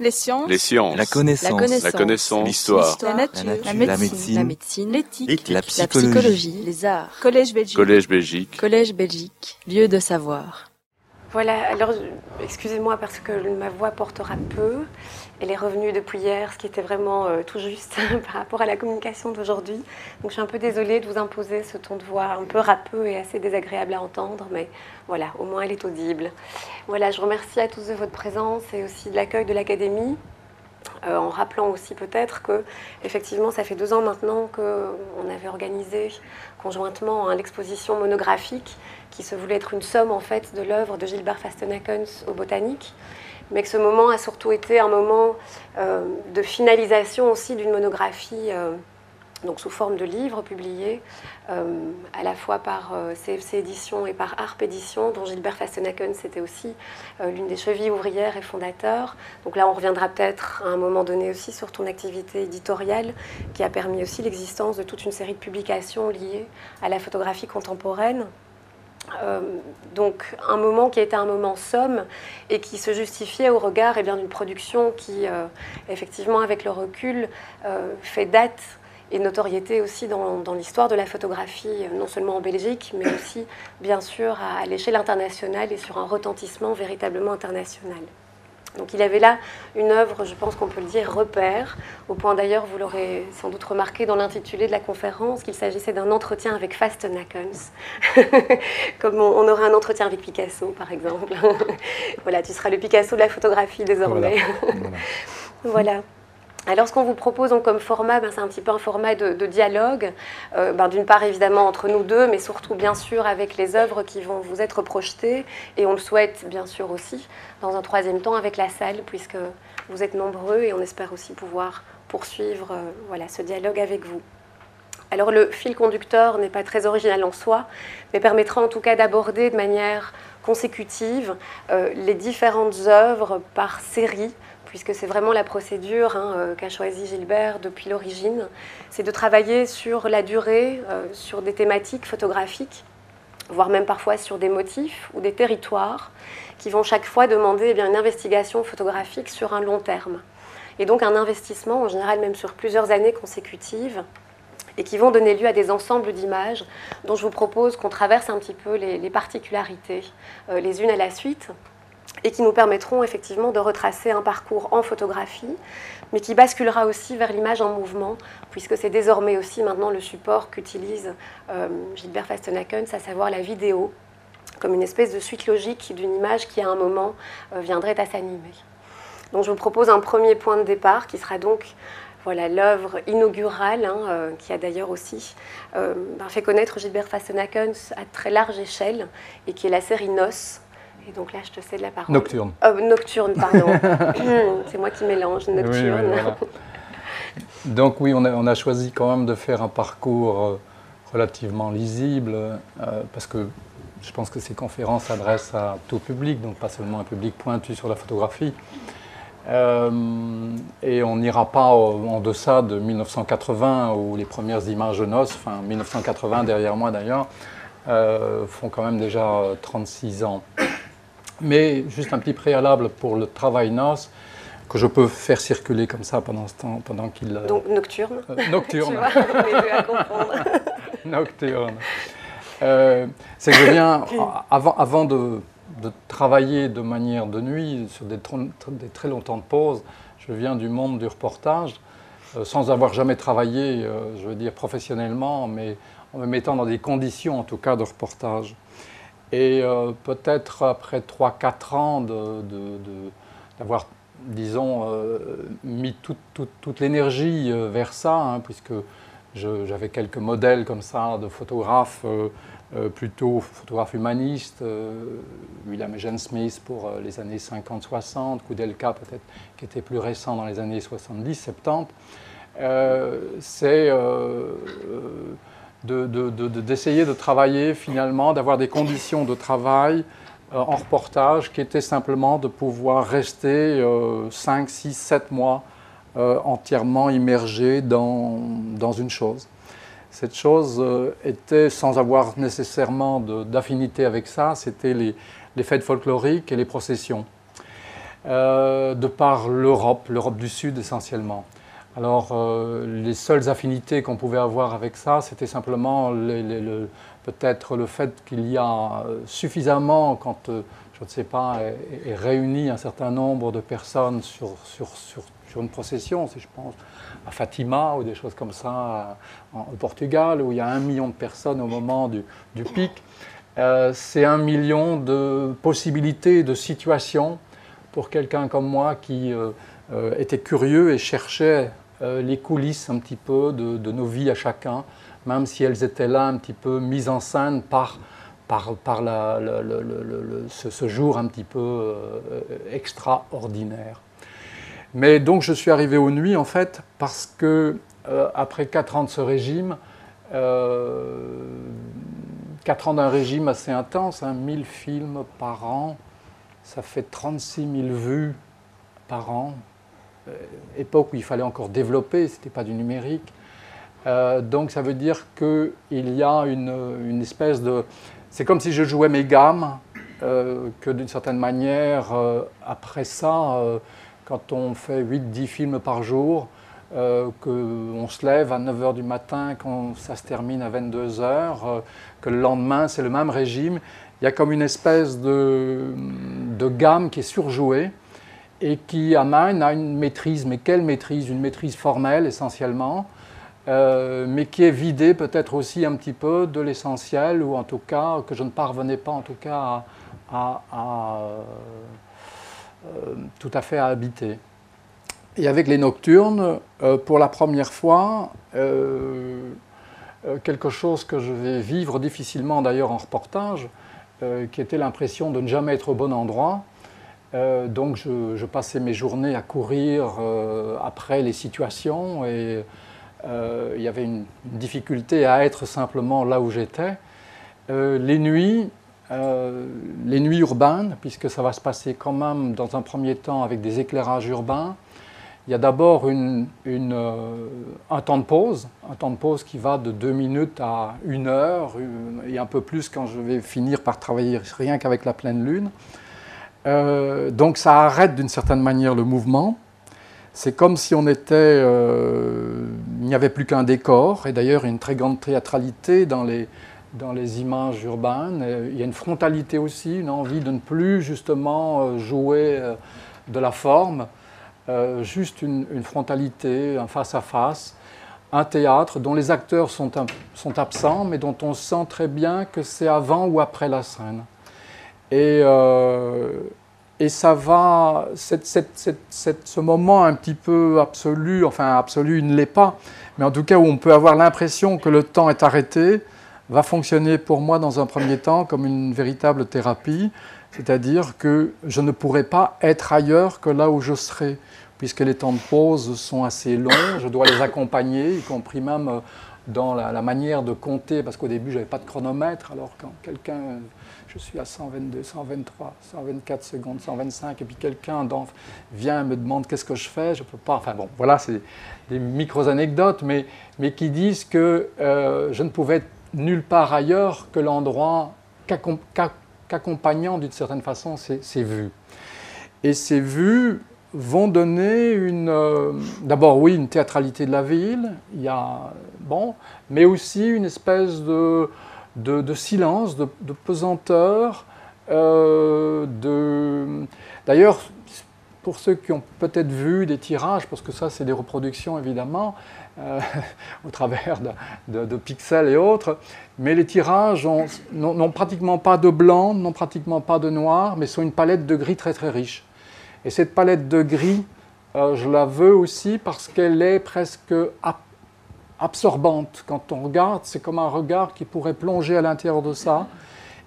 Les sciences. Les sciences. La connaissance. La connaissance. L'histoire. La nature. La La nature. médecine. La médecine. L'éthique. La La psychologie. psychologie. Les arts. Collège Belgique. Collège Belgique. Collège Belgique. Lieu de savoir. Voilà, alors excusez-moi parce que ma voix portera peu. Elle est revenue depuis hier, ce qui était vraiment euh, tout juste par rapport à la communication d'aujourd'hui. Donc je suis un peu désolée de vous imposer ce ton de voix un peu râpeux et assez désagréable à entendre, mais voilà, au moins elle est audible. Voilà, je remercie à tous de votre présence et aussi de l'accueil de l'Académie. Euh, en rappelant aussi peut-être que effectivement ça fait deux ans maintenant qu'on avait organisé conjointement hein, l'exposition monographique qui se voulait être une somme en fait de l'œuvre de Gilbert Fastenakens au botanique mais que ce moment a surtout été un moment euh, de finalisation aussi d'une monographie euh, donc sous forme de livre publié euh, à la fois par CFC Éditions et par ARP Éditions, dont Gilbert Fastenakens était aussi l'une des chevilles ouvrières et fondateurs. Donc là, on reviendra peut-être à un moment donné aussi sur ton activité éditoriale, qui a permis aussi l'existence de toute une série de publications liées à la photographie contemporaine. Euh, donc un moment qui était un moment somme et qui se justifiait au regard eh bien, d'une production qui, euh, effectivement, avec le recul, euh, fait date et notoriété aussi dans, dans l'histoire de la photographie, non seulement en Belgique, mais aussi, bien sûr, à l'échelle internationale et sur un retentissement véritablement international. Donc il avait là une œuvre, je pense qu'on peut le dire, repère, au point d'ailleurs, vous l'aurez sans doute remarqué dans l'intitulé de la conférence, qu'il s'agissait d'un entretien avec Fastenakens, comme on, aurait un entretien avec Picasso, par exemple. voilà, tu seras le Picasso de la photographie désormais. Voilà. Voilà. Alors, ce qu'on vous propose donc, comme format, ben, c'est un petit peu un format de, dialogue, euh, ben, d'une part évidemment entre nous deux, mais surtout bien sûr avec les œuvres qui vont vous être projetées, et on le souhaite bien sûr aussi, dans un troisième temps avec la salle, puisque vous êtes nombreux et on espère aussi pouvoir poursuivre euh, voilà, ce dialogue avec vous. Alors le fil conducteur n'est pas très original en soi, mais permettra en tout cas d'aborder de manière consécutive euh, les différentes œuvres par série, puisque c'est vraiment la procédure hein, euh, qu'a choisie Gilbert depuis l'origine, c'est de travailler sur la durée, euh, sur des thématiques photographiques, voire même parfois sur des motifs ou des territoires, qui vont chaque fois demander eh bien, une investigation photographique sur un long terme. Et donc un investissement, en général même sur plusieurs années consécutives, et qui vont donner lieu à des ensembles d'images dont je vous propose qu'on traverse un petit peu les, particularités euh, les unes à la suite et qui nous permettront effectivement de retracer un parcours en photographie, mais qui basculera aussi vers l'image en mouvement, puisque c'est désormais aussi maintenant le support qu'utilise euh, Gilbert Fastenakens, à savoir la vidéo, comme une espèce de suite logique d'une image qui à un moment euh, viendrait à s'animer. Donc je vous propose un premier point de départ qui sera donc voilà l'œuvre inaugurale, hein, euh, qui a d'ailleurs aussi ben, fait connaître Gilbert Fastenakens à très large échelle, et qui est la série Nos. Et donc là, je te cède la parole. Nocturne. Euh, nocturne, pardon. C'est moi qui mélange, nocturne. Oui, oui, voilà. Donc oui, on a, on a choisi quand même de faire un parcours euh, relativement lisible, euh, parce que je pense que ces conférences s'adressent à tout public, donc pas seulement un public pointu sur la photographie. Euh, et on n'ira pas en deçà de 1980, où les premières images de noces, enfin 1980 derrière moi d'ailleurs, euh, font quand même déjà euh, 36 ans. Mais juste un petit préalable pour le travail noce, que je peux faire circuler comme ça pendant ce temps, pendant qu'il... euh, Donc nocturne. euh, Tu nocturne. vois, les deux à confondre. Nocturne. Euh, c'est que je viens, avant, avant de, de travailler de manière de nuit, sur des, très longs temps de pause, je viens du monde du reportage, euh, sans avoir jamais travaillé, je veux dire, professionnellement, mais en me mettant dans des conditions, en tout cas, de reportage. Et euh, peut-être après 3-4 ans d'avoir, disons, euh, mis toute, l'énergie euh, vers ça, hein, puisque j'avais quelques modèles comme ça de photographes, euh, euh, plutôt photographes humanistes, euh, William Eugene Smith pour euh, les années 50-60, Koudelka peut-être qui était plus récent dans les années 70-70. Euh, C'est euh, de- de- d'essayer travailler finalement, d'avoir des conditions de travail euh, en reportage qui étaient simplement de pouvoir rester euh, 5, 6, 7 mois euh, entièrement immergé dans, dans une chose. Cette chose euh, était, sans avoir nécessairement d'affinité avec ça, c'était les, les fêtes folkloriques et les processions. de par l'Europe, l'Europe du Sud essentiellement. Alors, les seules affinités qu'on pouvait avoir avec ça, c'était simplement peut-être le fait qu'il y a suffisamment, quand, je ne sais pas, est, réuni un certain nombre de personnes sur, une procession, si je pense à Fatima ou des choses comme ça au Portugal, où il y a un million de personnes au moment du, pic. Euh, c'est un million de possibilités, de situations pour quelqu'un comme moi qui euh, euh, était curieux et cherchait les coulisses un petit peu de, nos vies à chacun, même si elles étaient là un petit peu mises en scène par, par, par ce, jour un petit peu extraordinaire. Mais donc je suis arrivé aux nuits en fait parce que après quatre ans de ce régime, 4 ans d'un régime assez intense, 1000 hein, films par an, ça fait 36 000 vues par an. Euh, époque où il fallait encore développer, ce n'était pas du numérique. Euh, donc ça veut dire qu'il y a une, espèce de... C'est comme si je jouais mes gammes, euh, que d'une certaine manière, après ça, quand on fait 8-10 films par jour, qu'on se lève à 9h du matin, quand ça se termine à 22h, euh, que le lendemain c'est le même régime. Il y a comme une espèce de, de gamme qui est surjouée et qui amène à une maîtrise. Mais quelle maîtrise? Une maîtrise formelle essentiellement, euh, mais qui est vidée peut-être aussi un petit peu de l'essentiel, ou en tout cas que je ne parvenais pas en tout cas à, tout à fait à habiter. Et avec les nocturnes, euh, pour la première fois, euh, euh, quelque chose que je vais vivre difficilement d'ailleurs en reportage, qui était l'impression de ne jamais être au bon endroit. Donc je, passais mes journées à courir après les situations et il y avait une, difficulté à être simplement là où j'étais. les nuits, les nuits urbaines, puisque ça va se passer quand même dans un premier temps avec des éclairages urbains, il y a d'abord euh, un temps de pause, un temps de pause qui va de deux minutes à une heure et un peu plus quand je vais finir par travailler rien qu'avec la pleine lune. Euh, donc ça arrête d'une certaine manière le mouvement. C'est comme si on était, euh, il n'y avait plus qu'un décor. Et d'ailleurs, une très grande théâtralité dans les, dans les images urbaines. Il y a une frontalité aussi, une envie de ne plus justement jouer de la forme, euh, juste une, frontalité, un face-à-face, un théâtre dont les acteurs sont, sont, absents, mais dont on sent très bien que c'est avant ou après la scène. Et, euh, et ça va, ce moment un petit peu absolu, enfin absolu, il ne l'est pas, mais en tout cas où on peut avoir l'impression que le temps est arrêté, va fonctionner pour moi dans un premier temps comme une véritable thérapie, c'est-à-dire que je ne pourrais pas être ailleurs que là où je serais puisque les temps de pause sont assez longs. Je dois les accompagner, y compris même euh, dans la, manière de compter, parce qu'au début, je n'avais pas de chronomètre. Alors, quand quelqu'un, je suis à 122, 123, 124 secondes, 125, et puis quelqu'un vient et me demande qu'est-ce que je fais, je ne peux pas. Enfin bon, voilà, c'est des micro-anecdotes, mais, mais qui disent que euh, je ne pouvais être nulle part ailleurs que l'endroit qu'accompagnant d'une certaine façon ces vues. Et ces vues, vont donner une, euh, d'abord oui, une théâtralité de la ville, il y a, bon, mais aussi une espèce de, de, silence, de, pesanteur. Euh. D'ailleurs, pour ceux qui ont peut-être vu des tirages, parce que ça c'est des reproductions évidemment, euh, au travers de, de, pixels et autres, mais les tirages n'ont pratiquement pas de blanc, n'ont pratiquement pas de noir, mais sont une palette de gris très très riche. Et cette palette de gris, euh, je la veux aussi parce qu'elle est presque absorbante. Quand on regarde, c'est comme un regard qui pourrait plonger à l'intérieur de ça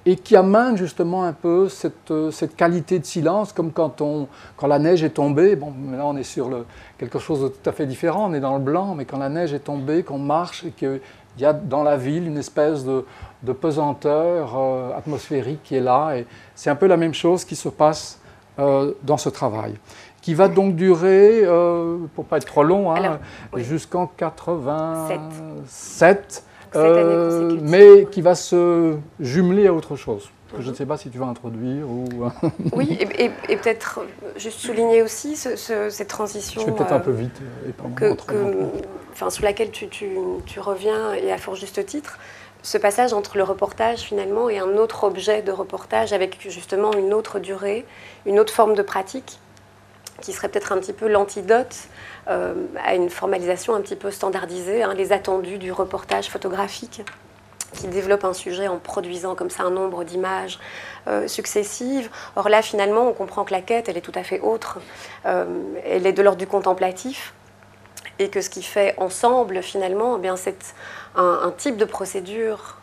et qui amène justement un peu cette, euh, cette, qualité de silence, comme quand, on, quand la neige est tombée. Bon, là on est sur quelque chose de tout à fait différent, on est dans le blanc, mais quand la neige est tombée, qu'on marche et qu'il y a dans la ville une espèce de, de pesanteur euh, atmosphérique qui est là. Et c'est un peu la même chose qui se passe euh, dans ce travail, qui va donc durer, euh, pour pas être trop long, hein, jusqu'en 87. euh, mais qui va se jumeler à autre chose. Je ne sais pas si tu vas introduire ou... oui, et, peut-être juste souligner aussi cette transition... Je vais peut-être un peu vite. que, enfin, sur laquelle tu, tu, tu, reviens, et à fort juste titre, ce passage entre le reportage finalement et un autre objet de reportage avec justement une autre durée, une autre forme de pratique qui serait peut-être un petit peu l'antidote euh, à une formalisation un petit peu standardisée, hein, les attendus du reportage photographique qui développe un sujet en produisant comme ça un nombre d'images euh, successives. Or là, finalement, on comprend que la quête, elle est tout à fait autre. Euh, elle est de l'ordre du contemplatif et que ce qui fait ensemble, finalement, eh c'est un, type de procédure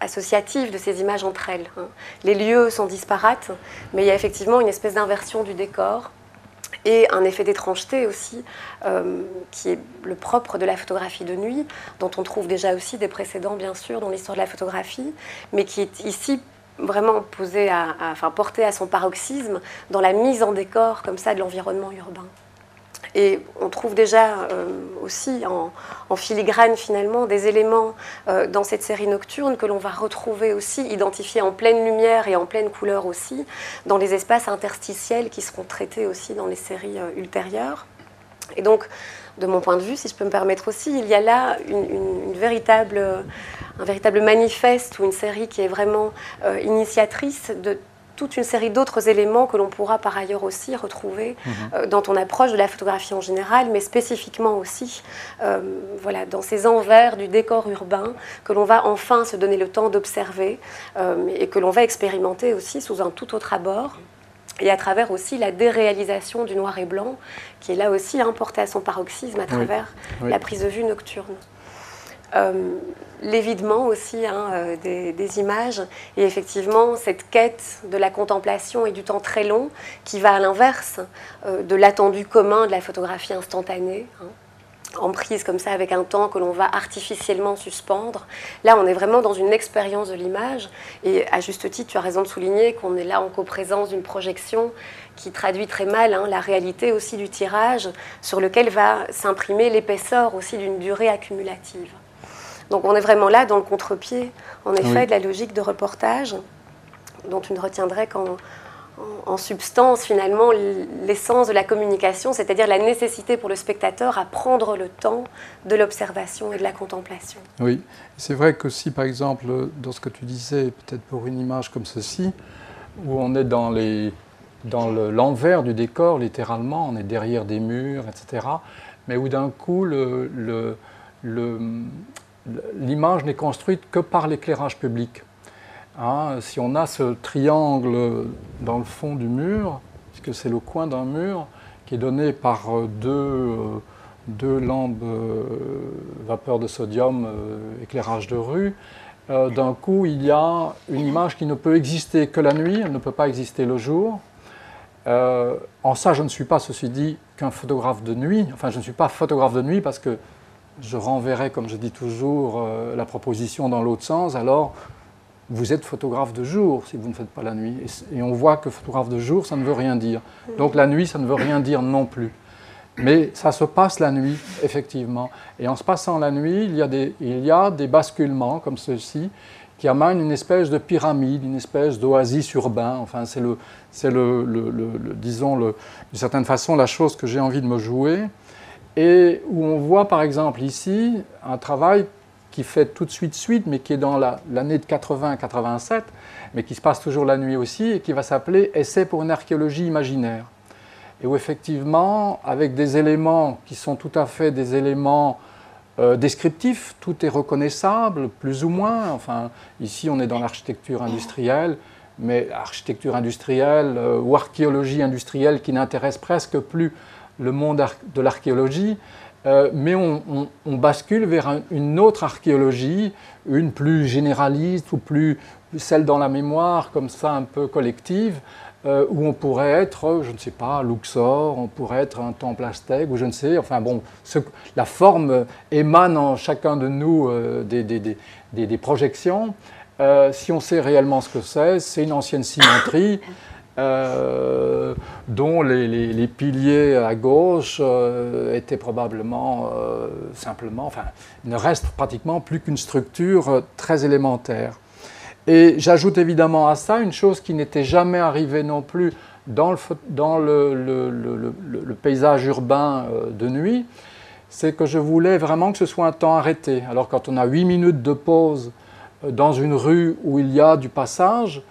associative de ces images entre elles. Hein. Les lieux sont disparates, mais il y a effectivement une espèce d'inversion du décor et un effet d'étrangeté aussi, euh, qui est le propre de la photographie de nuit, dont on trouve déjà aussi des précédents, bien sûr, dans l'histoire de la photographie, mais qui est ici vraiment posé à, enfin, porté à son paroxysme dans la mise en décor comme ça de l'environnement urbain. Et on trouve déjà euh, aussi en, filigrane finalement des éléments euh, dans cette série nocturne que l'on va retrouver aussi identifiés en pleine lumière et en pleine couleur aussi dans les espaces interstitiels qui seront traités aussi dans les séries euh, ultérieures. Et donc, de mon point de vue, si je peux me permettre aussi, il y a là un véritable manifeste ou une série qui est vraiment initiatrice de toute une série d'autres éléments que l'on pourra par ailleurs aussi retrouver mhm. euh, dans ton approche de la photographie en général, mais spécifiquement aussi euh, voilà, dans ces envers du décor urbain que l'on va enfin se donner le temps d'observer euh, et que l'on va expérimenter aussi sous un tout autre abord et à travers aussi la déréalisation du noir et blanc, qui est là aussi importée à son paroxysme à travers la prise de vue nocturne. Euh, l'évidement aussi hein, euh, des, images et effectivement cette quête de la contemplation et du temps très long qui va à l'inverse euh, de l'attendu commun de la photographie instantanée. Hein, en prise comme ça avec un temps que l'on va artificiellement suspendre. Là, on est vraiment dans une expérience de l'image. Et à juste titre, tu as raison de souligner qu'on est là en coprésence d'une projection qui traduit très mal hein, la réalité aussi du tirage, sur lequel va s'imprimer l'épaisseur aussi d'une durée accumulative. Donc on est vraiment là dans le contre-pied, en effet, de la logique de reportage, dont tu ne retiendrais qu'en en, substance finalement l'essence de la communication, c'est-à-dire la nécessité pour le spectateur à prendre le temps de l'observation et de la contemplation. Oui, c'est vrai que si par exemple, dans ce que tu disais, peut-être pour une image comme ceci, où on est dans les dans l'envers du décor, littéralement, on est derrière des murs, etc. Mais où d'un coup, le, le, le, l'image n'est construite que par l'éclairage public. Hein, si on a ce triangle dans le fond du mur, puisque c'est le coin d'un mur qui est donné par euh, deux, euh, deux lampes euh, vapeur de sodium, éclairage de rue, d'un coup il y a une image qui ne peut exister que la nuit, elle ne peut pas exister le jour. en ça, je ne suis pas, ceci dit, qu'un photographe de nuit. Enfin, je ne suis pas photographe de nuit parce que je renverrai, comme je dis toujours, euh, la proposition dans l'autre sens, alors vous êtes photographe de jour si vous ne faites pas la nuit. Et, on voit que photographe de jour, ça ne veut rien dire. Donc la nuit, ça ne veut rien dire non plus. Mais ça se passe la nuit, effectivement. Et en se passant la nuit, il y a des, il y a des basculements comme ceux-ci qui amènent une espèce de pyramide, une espèce d'oasis urbain. Enfin, c'est le, c'est le, le, le, disons, d'une certaine façon, la chose que j'ai envie de me jouer et où on voit par exemple ici un travail qui fait tout de suite suite, mais qui est dans l'année de 80-87, mais qui se passe toujours la nuit aussi, et qui va s'appeler Essai pour une archéologie imaginaire. Et où effectivement, avec des éléments qui sont tout à fait des éléments euh, descriptifs, tout est reconnaissable, plus ou moins. Enfin, ici, on est dans l'architecture industrielle, mais architecture industrielle euh, ou archéologie industrielle qui n'intéresse presque plus le monde de l'archéologie, euh, mais on, bascule vers une autre archéologie, une plus généraliste ou plus celle dans la mémoire, comme ça un peu collective, euh, où on pourrait être, je ne sais pas, Luxor, on pourrait être un temple aztèque, ou je ne sais, enfin bon, la forme émane en chacun de nous euh, des, des, projections. si on sait réellement ce que c'est, c'est une ancienne cimenterie. euh, dont les, piliers à gauche euh, étaient probablement simplement, enfin, ne reste pratiquement plus qu'une structure très élémentaire. Et j'ajoute évidemment à ça une chose qui n'était jamais arrivée non plus dans le, paysage urbain de nuit, c'est que je voulais vraiment que ce soit un temps arrêté. Alors quand on a 8 minutes de pause euh, dans une rue où il y a du passage,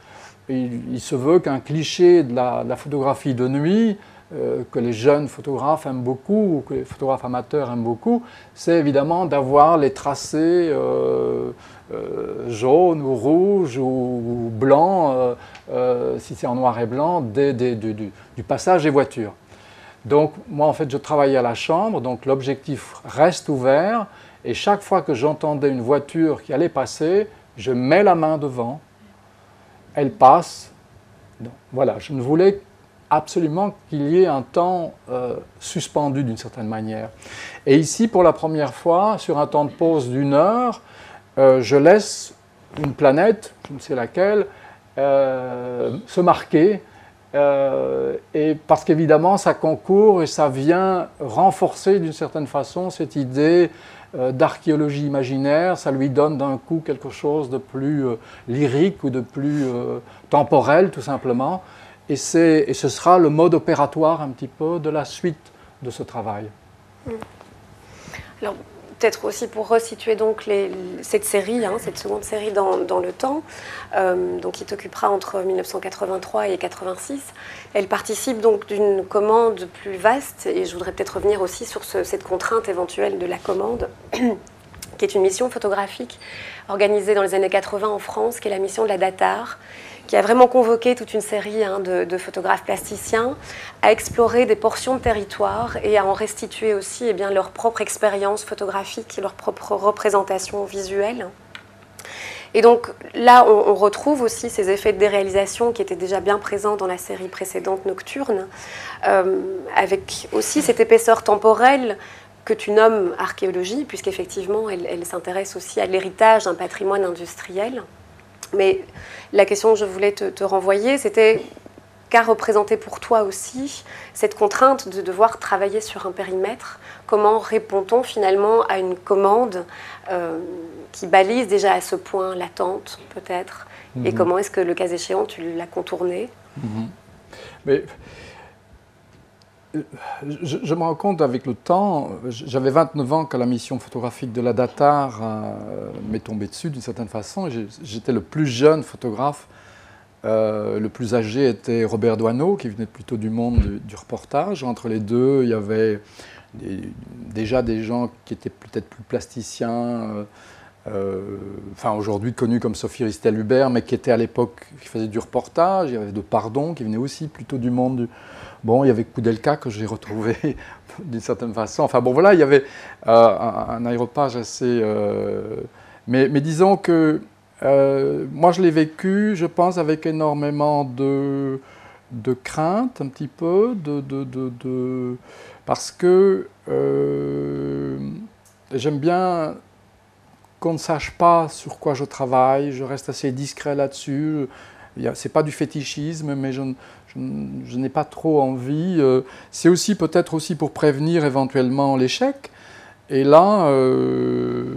il, se veut qu'un cliché de la, photographie de nuit, euh, que les jeunes photographes aiment beaucoup, ou que les photographes amateurs aiment beaucoup, c'est évidemment d'avoir les tracés euh, jaunes ou rouges ou, blancs, si c'est en noir et blanc, du passage des voitures. Donc moi en fait je travaillais à la chambre, donc l'objectif reste ouvert et chaque fois que j'entendais une voiture qui allait passer, je mets la main devant, elle passe. voilà, je ne voulais absolument qu'il y ait un temps euh, suspendu d'une certaine manière. Et ici, pour la première fois, sur un temps de pause d'une heure, euh, je laisse une planète, je ne sais laquelle, euh, se marquer et parce qu'évidemment, ça concourt et ça vient renforcer d'une certaine façon cette idée d'archéologie imaginaire. Ça lui donne d'un coup quelque chose de plus euh, lyrique ou de plus temporel, tout simplement. Et, et, ce sera le mode opératoire un petit peu de la suite de ce travail. Alors, peut-être aussi pour resituer donc cette série, hein, cette seconde série dans, le temps, euh, donc qui t'occupera entre 1983 et 86. Elle participe donc d'une commande plus vaste et je voudrais peut-être revenir aussi sur cette contrainte éventuelle de la commande, qui est une mission photographique organisée dans les années 80 en France, qui est la mission de la Datar, qui a vraiment convoqué toute une série hein, de, photographes plasticiens à explorer des portions de territoire et à en restituer aussi eh bien, leur propre expérience photographique, leur propre représentation visuelle. Et donc là, on, retrouve aussi ces effets de déréalisation qui étaient déjà bien présents dans la série précédente Nocturne, euh, avec aussi cette épaisseur temporelle que tu nommes archéologie, puisqu'effectivement, elle, elle s'intéresse aussi à l'héritage d'un patrimoine industriel. Mais la question que je voulais te, renvoyer, c'était qu'a représenté pour toi aussi cette contrainte de devoir travailler sur un périmètre? Comment répond-on finalement à une commande euh, qui balise déjà à ce point l'attente, peut-être? Et mhm. comment est-ce que, le cas échéant, tu l'as contourné mhm. Mais je, me rends compte avec le temps, j'avais 29 ans quand la mission photographique de la Datar euh, m'est tombée dessus d'une certaine façon. J'étais le plus jeune photographe. Euh, le plus âgé était Robert Doineau, qui venait plutôt du monde du, reportage. Entre les deux, il y avait déjà des gens qui étaient peut-être plus plasticiens. Euh, enfin aujourd'hui connus comme Sophie Ristel-Hubert, mais qui était à l'époque, qui faisait du reportage. Il y avait de Pardon, qui venait aussi plutôt du monde du, Bon, il y avait Koudelka que j'ai retrouvé d'une certaine façon. Enfin bon, voilà, il y avait euh, un, aéropage assez... Euh, mais, disons que euh, moi, je l'ai vécu, je pense, avec énormément de, de crainte, un petit peu, de, de, parce que j'aime bien qu'on ne sache pas sur quoi je travaille, je reste assez discret là-dessus. C'est pas du fétichisme, mais je, je, n'ai pas trop envie. Euh, c'est aussi peut-être aussi pour prévenir éventuellement l'échec. Et là, euh,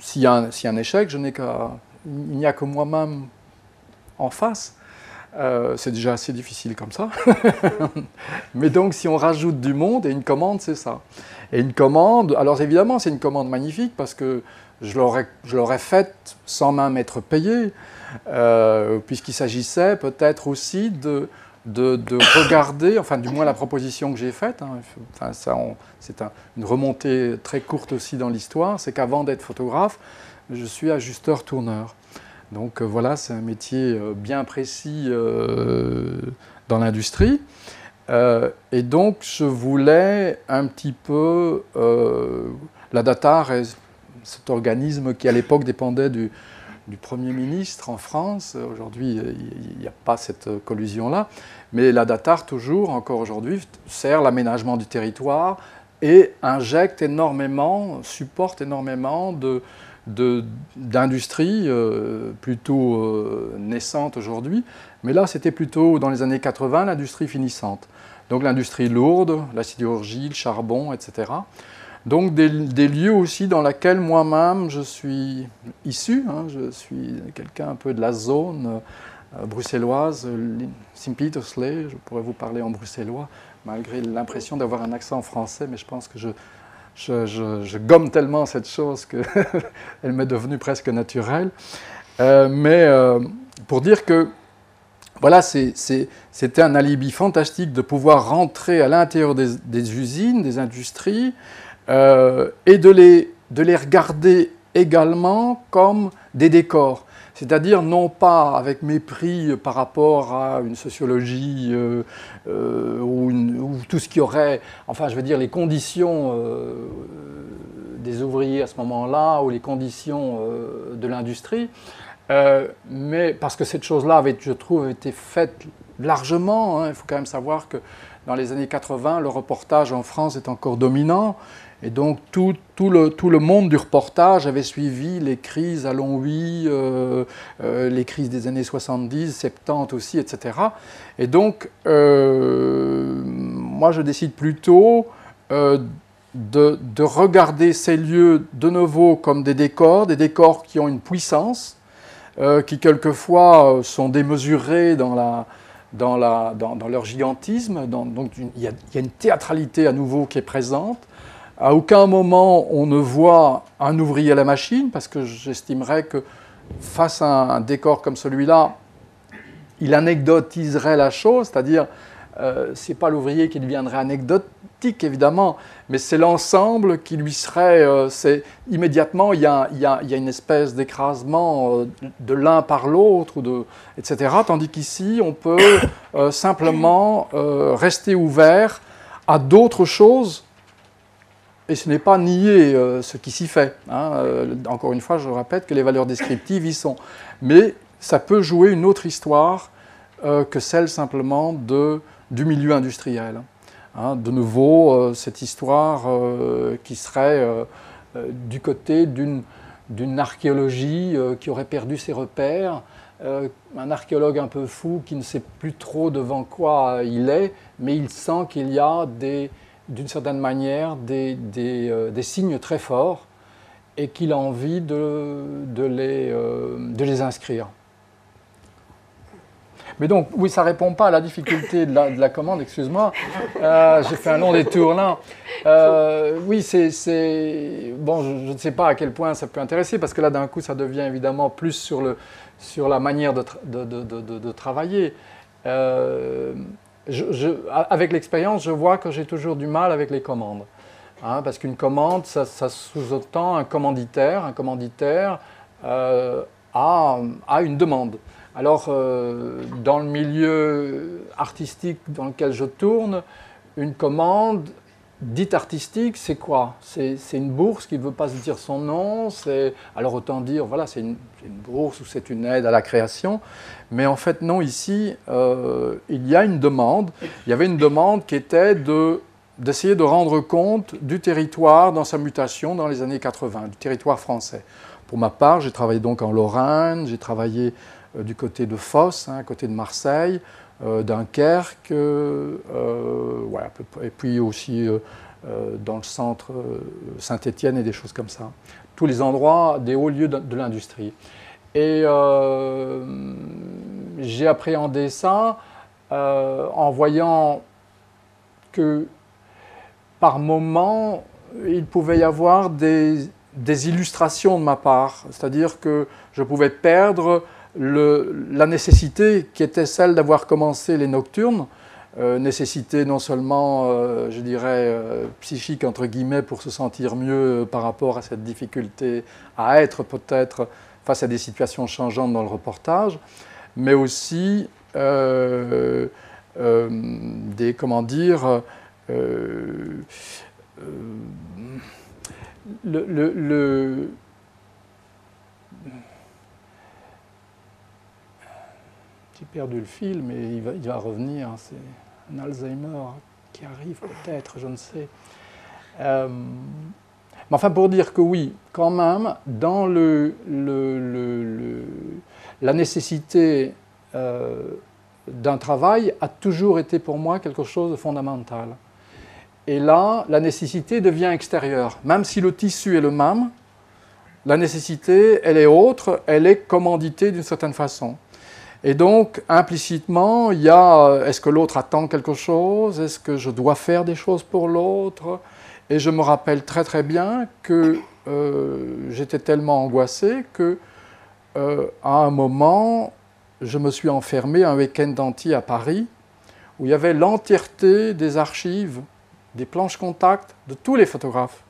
s'il y, a un échec, je n'ai il n'y a que moi-même en face. Euh, c'est déjà assez difficile comme ça. Mais donc, si on rajoute du monde, et une commande, c'est ça. Et une commande, alors évidemment, c'est une commande magnifique parce que je l'aurais faite sans même être payé. Euh, puisqu'il s'agissait peut-être aussi de, de, regarder, enfin du moins la proposition que j'ai faite, hein, enfin, c'est une remontée très courte aussi dans l'histoire, c'est qu'avant d'être photographe, je suis ajusteur-tourneur. Donc euh, voilà, c'est un métier euh, bien précis dans l'industrie. et donc je voulais un petit peu... la DATAR est cet organisme qui à l'époque dépendait du, du Premier ministre en France. Aujourd'hui, il n'y a pas cette collusion-là. Mais la DATAR, toujours, encore aujourd'hui, sert l'aménagement du territoire et injecte énormément, supporte énormément de, d'industrie euh, plutôt euh, naissante aujourd'hui. Mais là, c'était plutôt dans les années 80 l'industrie finissante. Donc l'industrie lourde, la sidérurgie, le charbon, etc. Donc des, lieux aussi dans lesquels moi-même je suis issu. Hein. je suis quelqu'un un peu de la zone euh, bruxelloise, Saint-Petersley, je pourrais vous parler en bruxellois, malgré l'impression d'avoir un accent français, mais je pense que je, je, gomme tellement cette chose qu'elle m'est devenue presque naturelle. Euh, mais euh, pour dire que voilà, c'était un alibi fantastique de pouvoir rentrer à l'intérieur des, usines, des industries, euh, et de les, de les regarder également comme des décors. C'est-à-dire non pas avec mépris par rapport à une sociologie euh, euh, ou, tout ce qui aurait, enfin je veux dire les conditions des ouvriers à ce moment-là ou les conditions de l'industrie, mais parce que cette chose-là avait, je trouve, été faite largement. Hein. il faut quand même savoir que dans les années 80, le reportage en France est encore dominant. Et donc tout, le, tout, le, monde du reportage avait suivi les crises à Longwy, euh, euh, les crises des années 70, 70 aussi, etc. Et donc euh, moi je décide plutôt de, de, regarder ces lieux de nouveau comme des décors, des décors qui ont une puissance, qui quelquefois sont démesurés dans la, dans, la, dans, leur gigantisme. donc il y, a, une théâtralité à nouveau qui est présente. À aucun moment on ne voit un ouvrier à la machine, parce que j'estimerais que face à un décor comme celui-là, il anecdotiserait la chose, c'est-à-dire euh, ce n'est pas l'ouvrier qui deviendrait anecdotique évidemment, mais c'est l'ensemble qui lui serait, euh, c'est immédiatement il y, a, y a, y, a, une espèce d'écrasement euh, de l'un par l'autre, etc. Tandis qu'ici on peut euh, simplement rester ouvert à d'autres choses et ce n'est pas nier euh, ce qui s'y fait. Hein. Euh, encore une fois, je répète que les valeurs descriptives y sont. Mais ça peut jouer une autre histoire euh, que celle simplement de, du milieu industriel. Hein. de nouveau, cette histoire qui serait du côté d'une archéologie qui aurait perdu ses repères, un archéologue un peu fou qui ne sait plus trop devant quoi il est, mais il sent qu'il y a des d'une certaine manière des, euh, des, signes très forts et qu'il a envie de, de, les, euh, de les inscrire. Mais donc, oui, ça ne répond pas à la difficulté de la, de la commande, excuse-moi. Euh, j'ai fait un long détour là. oui, c'est. Bon, je, ne sais pas à quel point ça peut intéresser, parce que là, d'un coup, ça devient évidemment plus sur, le, sur la manière de, de, avec l'expérience, je vois que j'ai toujours du mal avec les commandes. Hein, parce qu'une commande, ça, sous-entend un commanditaire. Un commanditaire euh, a, une demande. Alors, euh, dans le milieu artistique dans lequel je tourne, une commande dite artistique, c'est quoi? C'est une bourse qui ne veut pas se dire son nom. Alors autant dire, voilà, c'est une, bourse ou c'est une aide à la création. Mais en fait, non, ici, euh, il y a une demande. Il y avait une demande qui était d'essayer de rendre compte du territoire dans sa mutation dans les années 80, du territoire français. Pour ma part, j'ai travaillé donc en Lorraine, j'ai travaillé euh, du côté de Fosse, hein, côté de Marseille, Dunkerque, euh, et puis aussi dans le centre Saint-Étienne et des choses comme ça. Tous les endroits, des hauts lieux de, l'industrie. Et j'ai appréhendé ça en voyant que par moments, il pouvait y avoir des illustrations de ma part, c'est-à-dire que je pouvais perdre la nécessité qui était celle d'avoir commencé les nocturnes, euh, nécessité non seulement, euh, je dirais, euh, psychique, entre guillemets, pour se sentir mieux par rapport à cette difficulté à être peut-être face à des situations changeantes dans le reportage, mais aussi des, comment dire, le J'ai perdu le fil, mais il va, revenir. C'est un Alzheimer qui arrive peut-être, je ne sais. Euh, Mais enfin, pour dire que oui, quand même, dans le, la nécessité euh, d'un travail a toujours été pour moi quelque chose de fondamental. Et là, la nécessité devient extérieure. Même si le tissu est le même, la nécessité, elle est autre, elle est commanditée d'une certaine façon. Et donc, implicitement, il y a euh, est-ce que l'autre attend quelque chose? Est-ce que je dois faire des choses pour l'autre? Et je me rappelle très très bien que euh, j'étais tellement angoissé que, euh, à un moment, je me suis enfermé un week-end entier à Paris, où il y avait l'entièreté des archives, des planches contact de tous les photographes,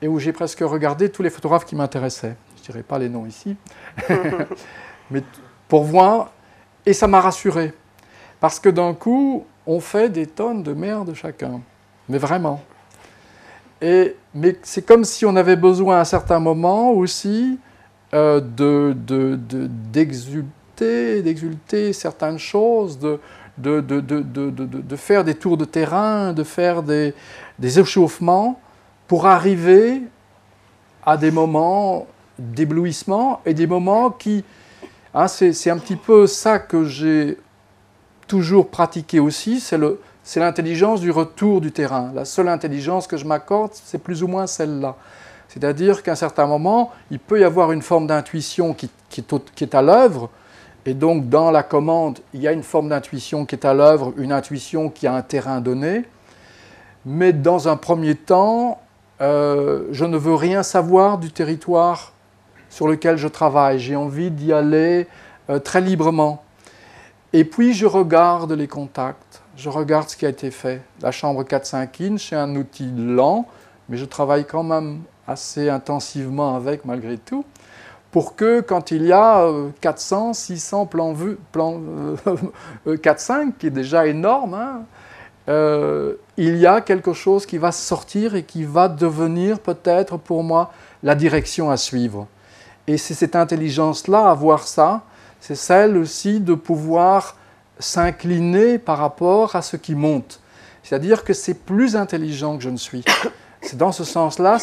et où j'ai presque regardé tous les photographes qui m'intéressaient. Je ne dirai pas les noms ici. mais pour voir, et ça m'a rassuré. Parce que d'un coup, on fait des tonnes de merde chacun. Mais vraiment. Et, mais c'est comme si on avait besoin à un certain moment aussi d'exulter, d'exulter certaines choses, de, de, de, faire des tours de terrain, de faire des, des échauffements pour arriver à des moments d'éblouissement et des moments qui, Hein, c'est un petit peu ça que j'ai toujours pratiqué aussi, c'est l'intelligence du retour du terrain. La seule intelligence que je m'accorde, c'est plus ou moins celle-là. C'est-à-dire qu'à un certain moment, il peut y avoir une forme d'intuition qui, est à l'œuvre, et donc dans la commande, il y a une forme d'intuition qui est à l'œuvre, une intuition qui a un terrain donné, mais dans un premier temps, euh, je ne veux rien savoir du territoire sur lequel je travaille. J'ai envie d'y aller euh, très librement. Et puis je regarde les contacts, je regarde ce qui a été fait. La chambre 4-5 inch, c'est un outil lent, mais je travaille quand même assez intensivement avec malgré tout, pour que quand il y a 400, euh, 600 plans vus, plan, 4-5, euh, qui est déjà énorme, hein, il y a quelque chose qui va sortir et qui va devenir peut-être pour moi la direction à suivre. Et c'est cette intelligence-là, avoir ça, c'est celle aussi de pouvoir s'incliner par rapport à ce qui monte. C'est-à-dire que c'est plus intelligent que je ne suis. C'est dans ce sens-là,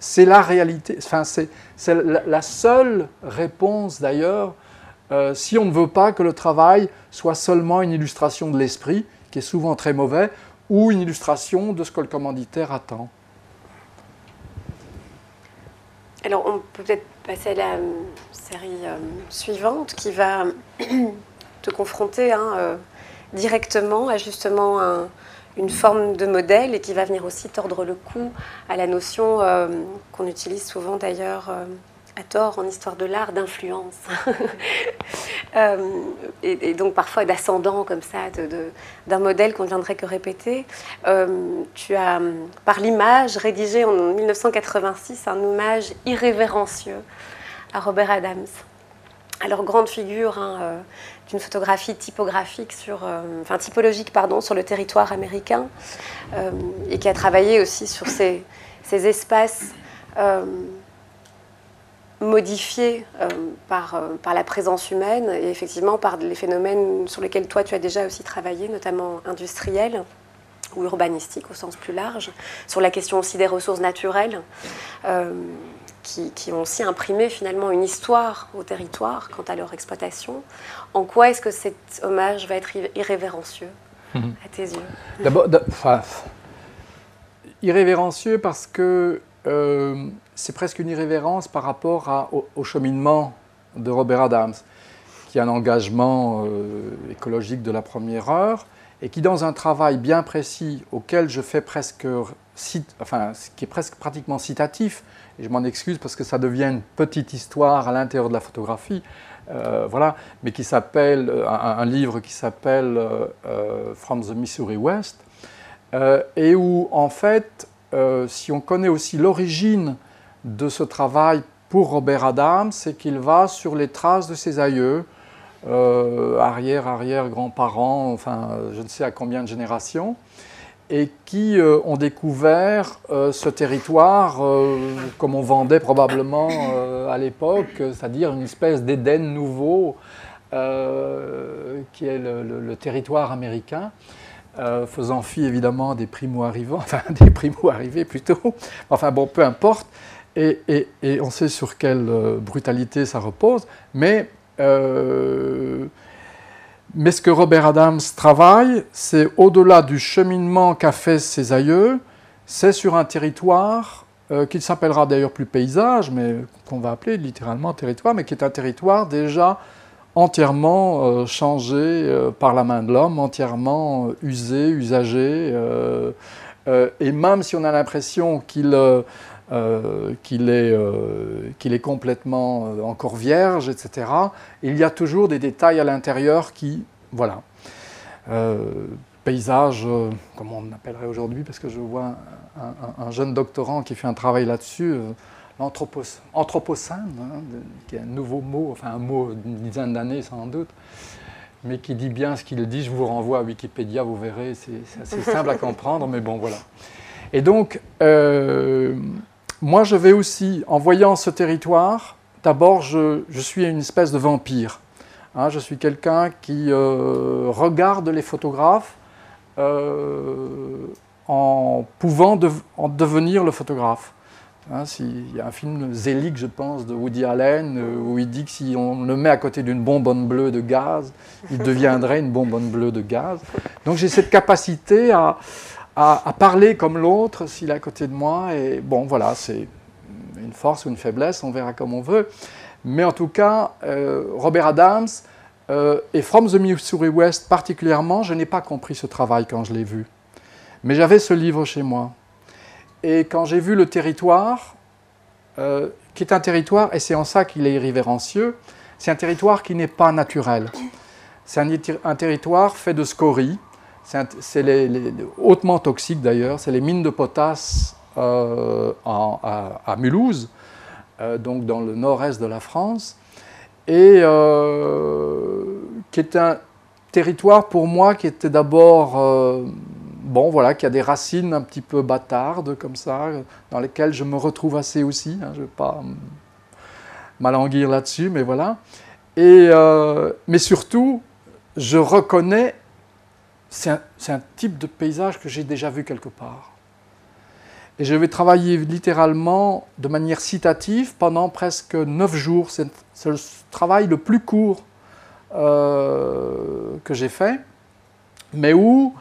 c'est la réalité, enfin, c'est la, seule réponse d'ailleurs, euh, si on ne veut pas que le travail soit seulement une illustration de l'esprit, qui est souvent très mauvais, ou une illustration de ce que le commanditaire attend. Alors, on peut peut-être passer à la euh, série euh, suivante qui va te confronter hein, euh, directement à justement une forme de modèle et qui va venir aussi tordre le cou à la notion qu'on utilise souvent d'ailleurs à tort en histoire de l'art d'influence. Euh, et, donc parfois d'ascendant comme ça, d'un modèle qu'on ne viendrait que répéter. Euh, tu as, par l'image, rédigé en 1986 un hommage irrévérencieux à Robert Adams. Alors grande figure hein, euh, d'une photographie typographique sur, enfin typologique pardon, sur le territoire américain et qui a travaillé aussi sur ces, ces espaces modifié euh, par, euh, par la présence humaine et effectivement par les phénomènes sur lesquels toi tu as déjà aussi travaillé, notamment industriels ou urbanistiques au sens plus large, sur la question aussi des ressources naturelles, euh, qui, qui, ont aussi imprimé finalement une histoire au territoire quant à leur exploitation. En quoi est-ce que cet hommage va être irrévérencieux mhm. à tes yeux? D'abord, irrévérencieux parce que c'est presque une irrévérence par rapport au, cheminement de Robert Adams, qui a un engagement euh, écologique de la première heure et qui, dans un travail bien précis auquel je fais presque, enfin, qui est presque pratiquement citatif, et je m'en excuse parce que ça devient une petite histoire à l'intérieur de la photographie, euh, voilà, mais qui s'appelle, un, livre qui s'appelle euh, From the Missouri West, et où en fait, si on connaît aussi l'origine de ce travail pour Robert Adams, c'est qu'il va sur les traces de ses aïeux, euh, arrière, arrière, grands-parents, enfin, je ne sais à combien de générations, et qui euh, ont découvert euh, ce territoire comme on vendait probablement à l'époque, c'est-à-dire une espèce d'Éden nouveau qui est le, territoire américain. faisant fi évidemment des primo-arrivants, enfin des primo-arrivés plutôt, enfin bon, peu importe, et, on sait sur quelle brutalité ça repose, mais mais ce que Robert Adams travaille, c'est au-delà du cheminement qu'a fait ses aïeux, c'est sur un territoire euh, qui s'appellera d'ailleurs plus paysage, mais qu'on va appeler littéralement territoire, mais qui est un territoire déjà entièrement euh, changé euh, par la main de l'homme, entièrement usé, usagé, et même si on a l'impression qu'il qu'il est, qu'il est, complètement encore vierge, etc., il y a toujours des détails à l'intérieur qui, voilà, paysage, euh, comme on appellerait aujourd'hui, parce que je vois un, jeune doctorant qui fait un travail là-dessus, euh, l'anthropocène, hein, qui est un nouveau mot, enfin un mot d'une dizaine d'années sans doute, mais qui dit bien ce qu'il dit. Je vous renvoie à Wikipédia, vous verrez, c'est assez simple à comprendre, mais bon, voilà. Et donc, euh, moi, je vais aussi, en voyant ce territoire, d'abord, je, je, suis une espèce de vampire. Hein, je suis quelqu'un qui regarde les photographes euh, en pouvant en devenir le photographe. Hein, il y a un film Zelig, je pense, de Woody Allen, euh, où il dit que si on le met à côté d'une bonbonne bleue de gaz, il deviendrait une bonbonne bleue de gaz. Donc j'ai cette capacité à, à, parler comme l'autre s'il est à côté de moi. Et bon, voilà, c'est une force ou une faiblesse, on verra comme on veut. Mais en tout cas, euh, Robert Adams, euh, et From the Missouri West particulièrement, je n'ai pas compris ce travail quand je l'ai vu. Mais j'avais ce livre chez moi. Et quand j'ai vu le territoire, euh, qui est un territoire, et c'est en ça qu'il est irrévérencieux, c'est un territoire qui n'est pas naturel. C'est un, territoire fait de scories, c'est les, hautement toxique d'ailleurs, c'est les mines de potasse euh, à, Mulhouse, donc dans le nord-est de la France. Et euh, qui est un territoire pour moi qui était d'abord, euh, bon voilà, qui a des racines un petit peu bâtardes comme ça, dans lesquelles je me retrouve assez aussi, hein, je ne vais pas m'alanguir là-dessus, mais voilà. Et, euh, mais surtout, je reconnais, c'est un, type de paysage que j'ai déjà vu quelque part. Et je vais travailler littéralement de manière citative pendant presque neuf jours. C'est le travail le plus court euh, que j'ai fait, mais où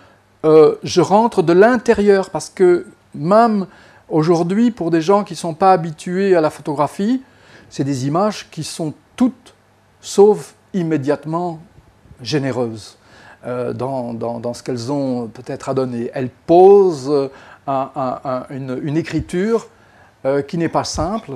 euh, je rentre de l'intérieur parce que même aujourd'hui, pour des gens qui ne sont pas habitués à la photographie, c'est des images qui sont toutes, sauf immédiatement, généreuses. Euh, dans, ce qu'elles ont peut-être à donner. Elles posent une, écriture euh, qui n'est pas simple,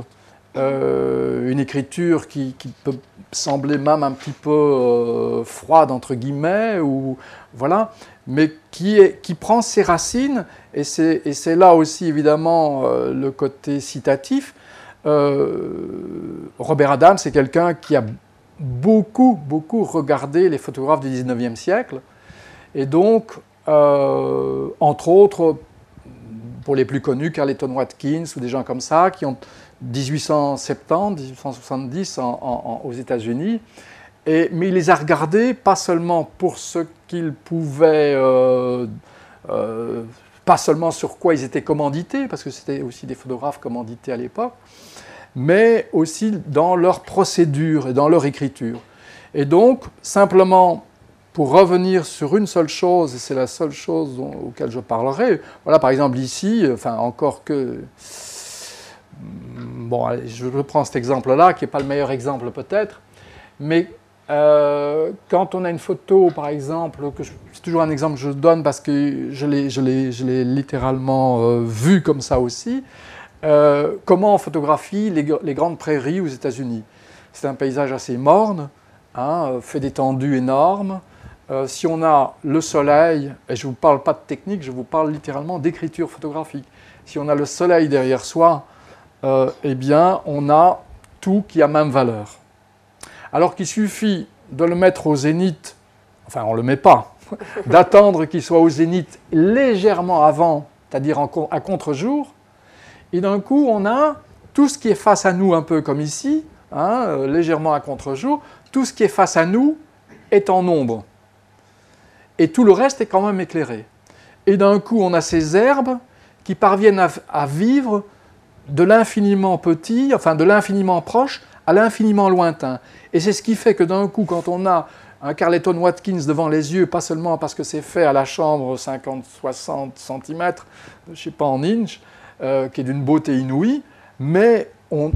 euh, une écriture qui, peut sembler même un petit peu froide entre guillemets, ou voilà, mais qui prend ses racines, et c'est là aussi évidemment le côté citatif. Robert Adams, c'est quelqu'un qui a beaucoup, beaucoup regardé les photographes du 19e siècle, et donc, entre autres, pour les plus connus, Carleton Watkins ou des gens comme ça, qui ont 1870, 1870 aux États-Unis. mais il les a regardés pas seulement pour ce qu'ils pouvaient, euh, euh, pas seulement sur quoi ils étaient commandités, parce que c'était aussi des photographes commandités à l'époque, mais aussi dans leur procédure et dans leur écriture. Et donc, simplement pour revenir sur une seule chose, et c'est la seule chose dont, auquel je parlerai, voilà par exemple ici, enfin encore que... Hmm, bon, je reprends cet exemple-là, qui n'est pas le meilleur exemple peut-être, mais euh, quand on a une photo, par exemple, c'est toujours un exemple que je donne parce que je l'ai littéralement euh, vu comme ça aussi, euh, comment on photographie les, grandes prairies aux États-Unis? C'est un paysage assez morne, hein, fait d'étendues énormes, euh, si on a le soleil, et je ne vous parle pas de technique, je vous parle littéralement d'écriture photographique, si on a le soleil derrière soi, euh, eh bien, on a tout qui a même valeur. Alors qu'il suffit de le mettre au zénith, enfin, on ne le met pas, d'attendre qu'il soit au zénith légèrement avant, c'est-à-dire à contre-jour, et d'un coup, on a tout ce qui est face à nous, un peu comme ici, hein, euh, légèrement à contre-jour, tout ce qui est face à nous est en ombre. et tout le reste est quand même éclairé. Et d'un coup, on a ces herbes qui parviennent à, vivre de l'infiniment petit, enfin de l'infiniment proche à l'infiniment lointain. Et c'est ce qui fait que d'un coup, quand on a un Carleton Watkins devant les yeux, pas seulement parce que c'est fait à la chambre 50-60 cm, je ne sais pas en inch, euh, qui est d'une beauté inouïe, mais on,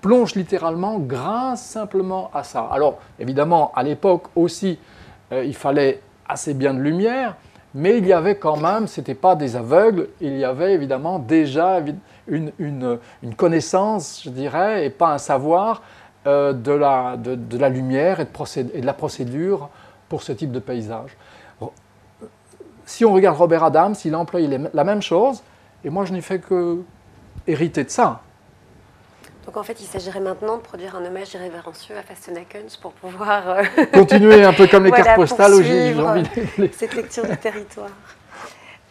plonge littéralement grâce simplement à ça. Alors évidemment, à l'époque aussi, euh, il fallait assez bien de lumière, mais il y avait quand même, ce n'était pas des aveugles, il y avait évidemment déjà une, connaissance, je dirais, et pas un savoir euh, de, la, de, la, lumière et de, et de, la procédure pour ce type de paysage. Si on regarde Robert Adams, il a employé la même chose, et moi je n'ai fait que hériter de ça. Donc en fait, il s'agirait maintenant de produire un hommage irrévérencieux à Fastenakens pour pouvoir euh, continuer un peu comme les cartes postales au cette lecture du territoire.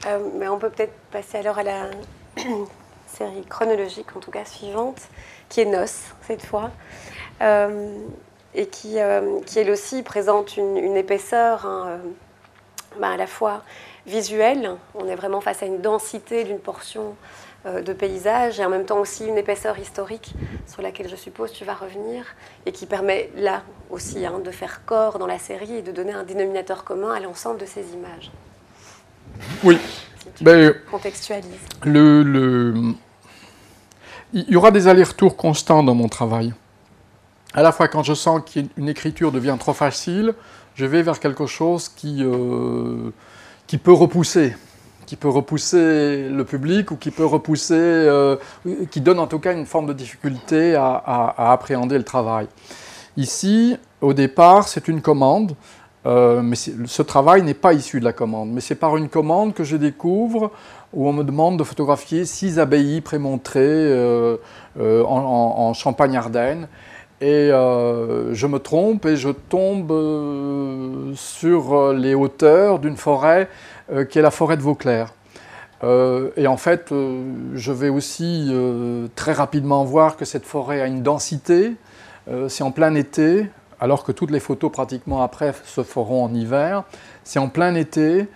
Euh, mais on peut peut-être passer alors à la série chronologique, en tout cas suivante, qui est Nos cette fois, euh, et qui, qui elle aussi présente une, épaisseur hein, bah, à la fois On est vraiment face à une densité d'une portion euh, de paysage et en même temps aussi une épaisseur historique sur laquelle je suppose tu vas revenir et qui permet là aussi hein, de faire corps dans la série et de donner un dénominateur commun à l'ensemble de ces images. Oui. Si ben, contextualises. Le, le... Il y aura des allers-retours constants dans mon travail. À la fois quand je sens qu'une écriture devient trop facile, je vais vers quelque chose qui, euh, qui peut repousser qui peut repousser le public ou qui peut repousser, euh, qui donne en tout cas une forme de difficulté à, appréhender le travail. Ici, au départ, c'est une commande, euh, mais ce travail n'est pas issu de la commande, mais c'est par une commande que je découvre où on me demande de photographier six abbayes prémontrées euh, en, Champagne-Ardenne. Et je me trompe et je tombe sur les hauteurs d'une forêt euh, qui est la forêt de Vauclair. Euh, et en fait, euh, je vais aussi très rapidement voir que cette forêt a une densité. c'est en plein été, alors que toutes les photos pratiquement après se feront en hiver. C'est en plein été.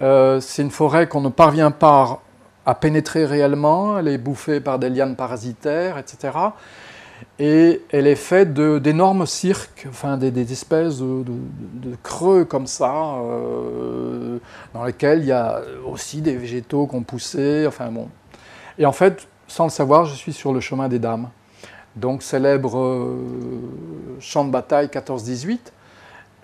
c'est une forêt qu'on ne parvient pas à pénétrer réellement. Elle est bouffée par des lianes parasitaires, etc et elle est faite d'énormes cirques, enfin des, espèces de, creux comme ça, euh, dans lesquels il y a aussi des végétaux qu'on poussé, enfin bon. Et en fait, sans le savoir, je suis sur le chemin des dames. Donc célèbre euh, champ de bataille 14-18,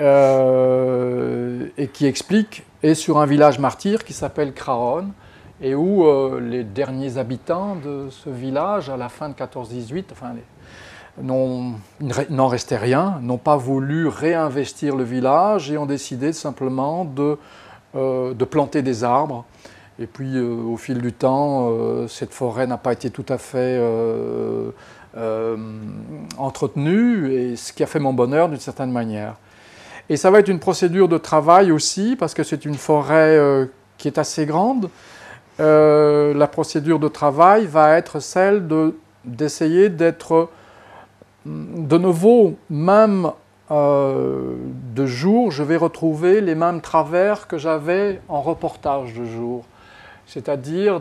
euh, et qui explique, et sur un village martyr qui s'appelle Craon, et où les derniers habitants de ce village, à la fin de 14-18, enfin les, n'en restait rien, n'ont pas voulu réinvestir le village et ont décidé simplement de, euh, de planter des arbres. Et puis euh, au fil du temps, euh, cette forêt n'a pas été tout à fait entretenue, et ce qui a fait mon bonheur d'une certaine manière. Et ça va être une procédure de travail aussi, parce que c'est une forêt qui est assez grande. la procédure de travail va être celle d'essayer d'être de nouveau, même euh, de jour, je vais retrouver les mêmes travers que j'avais en reportage de jour. C'est-à-dire,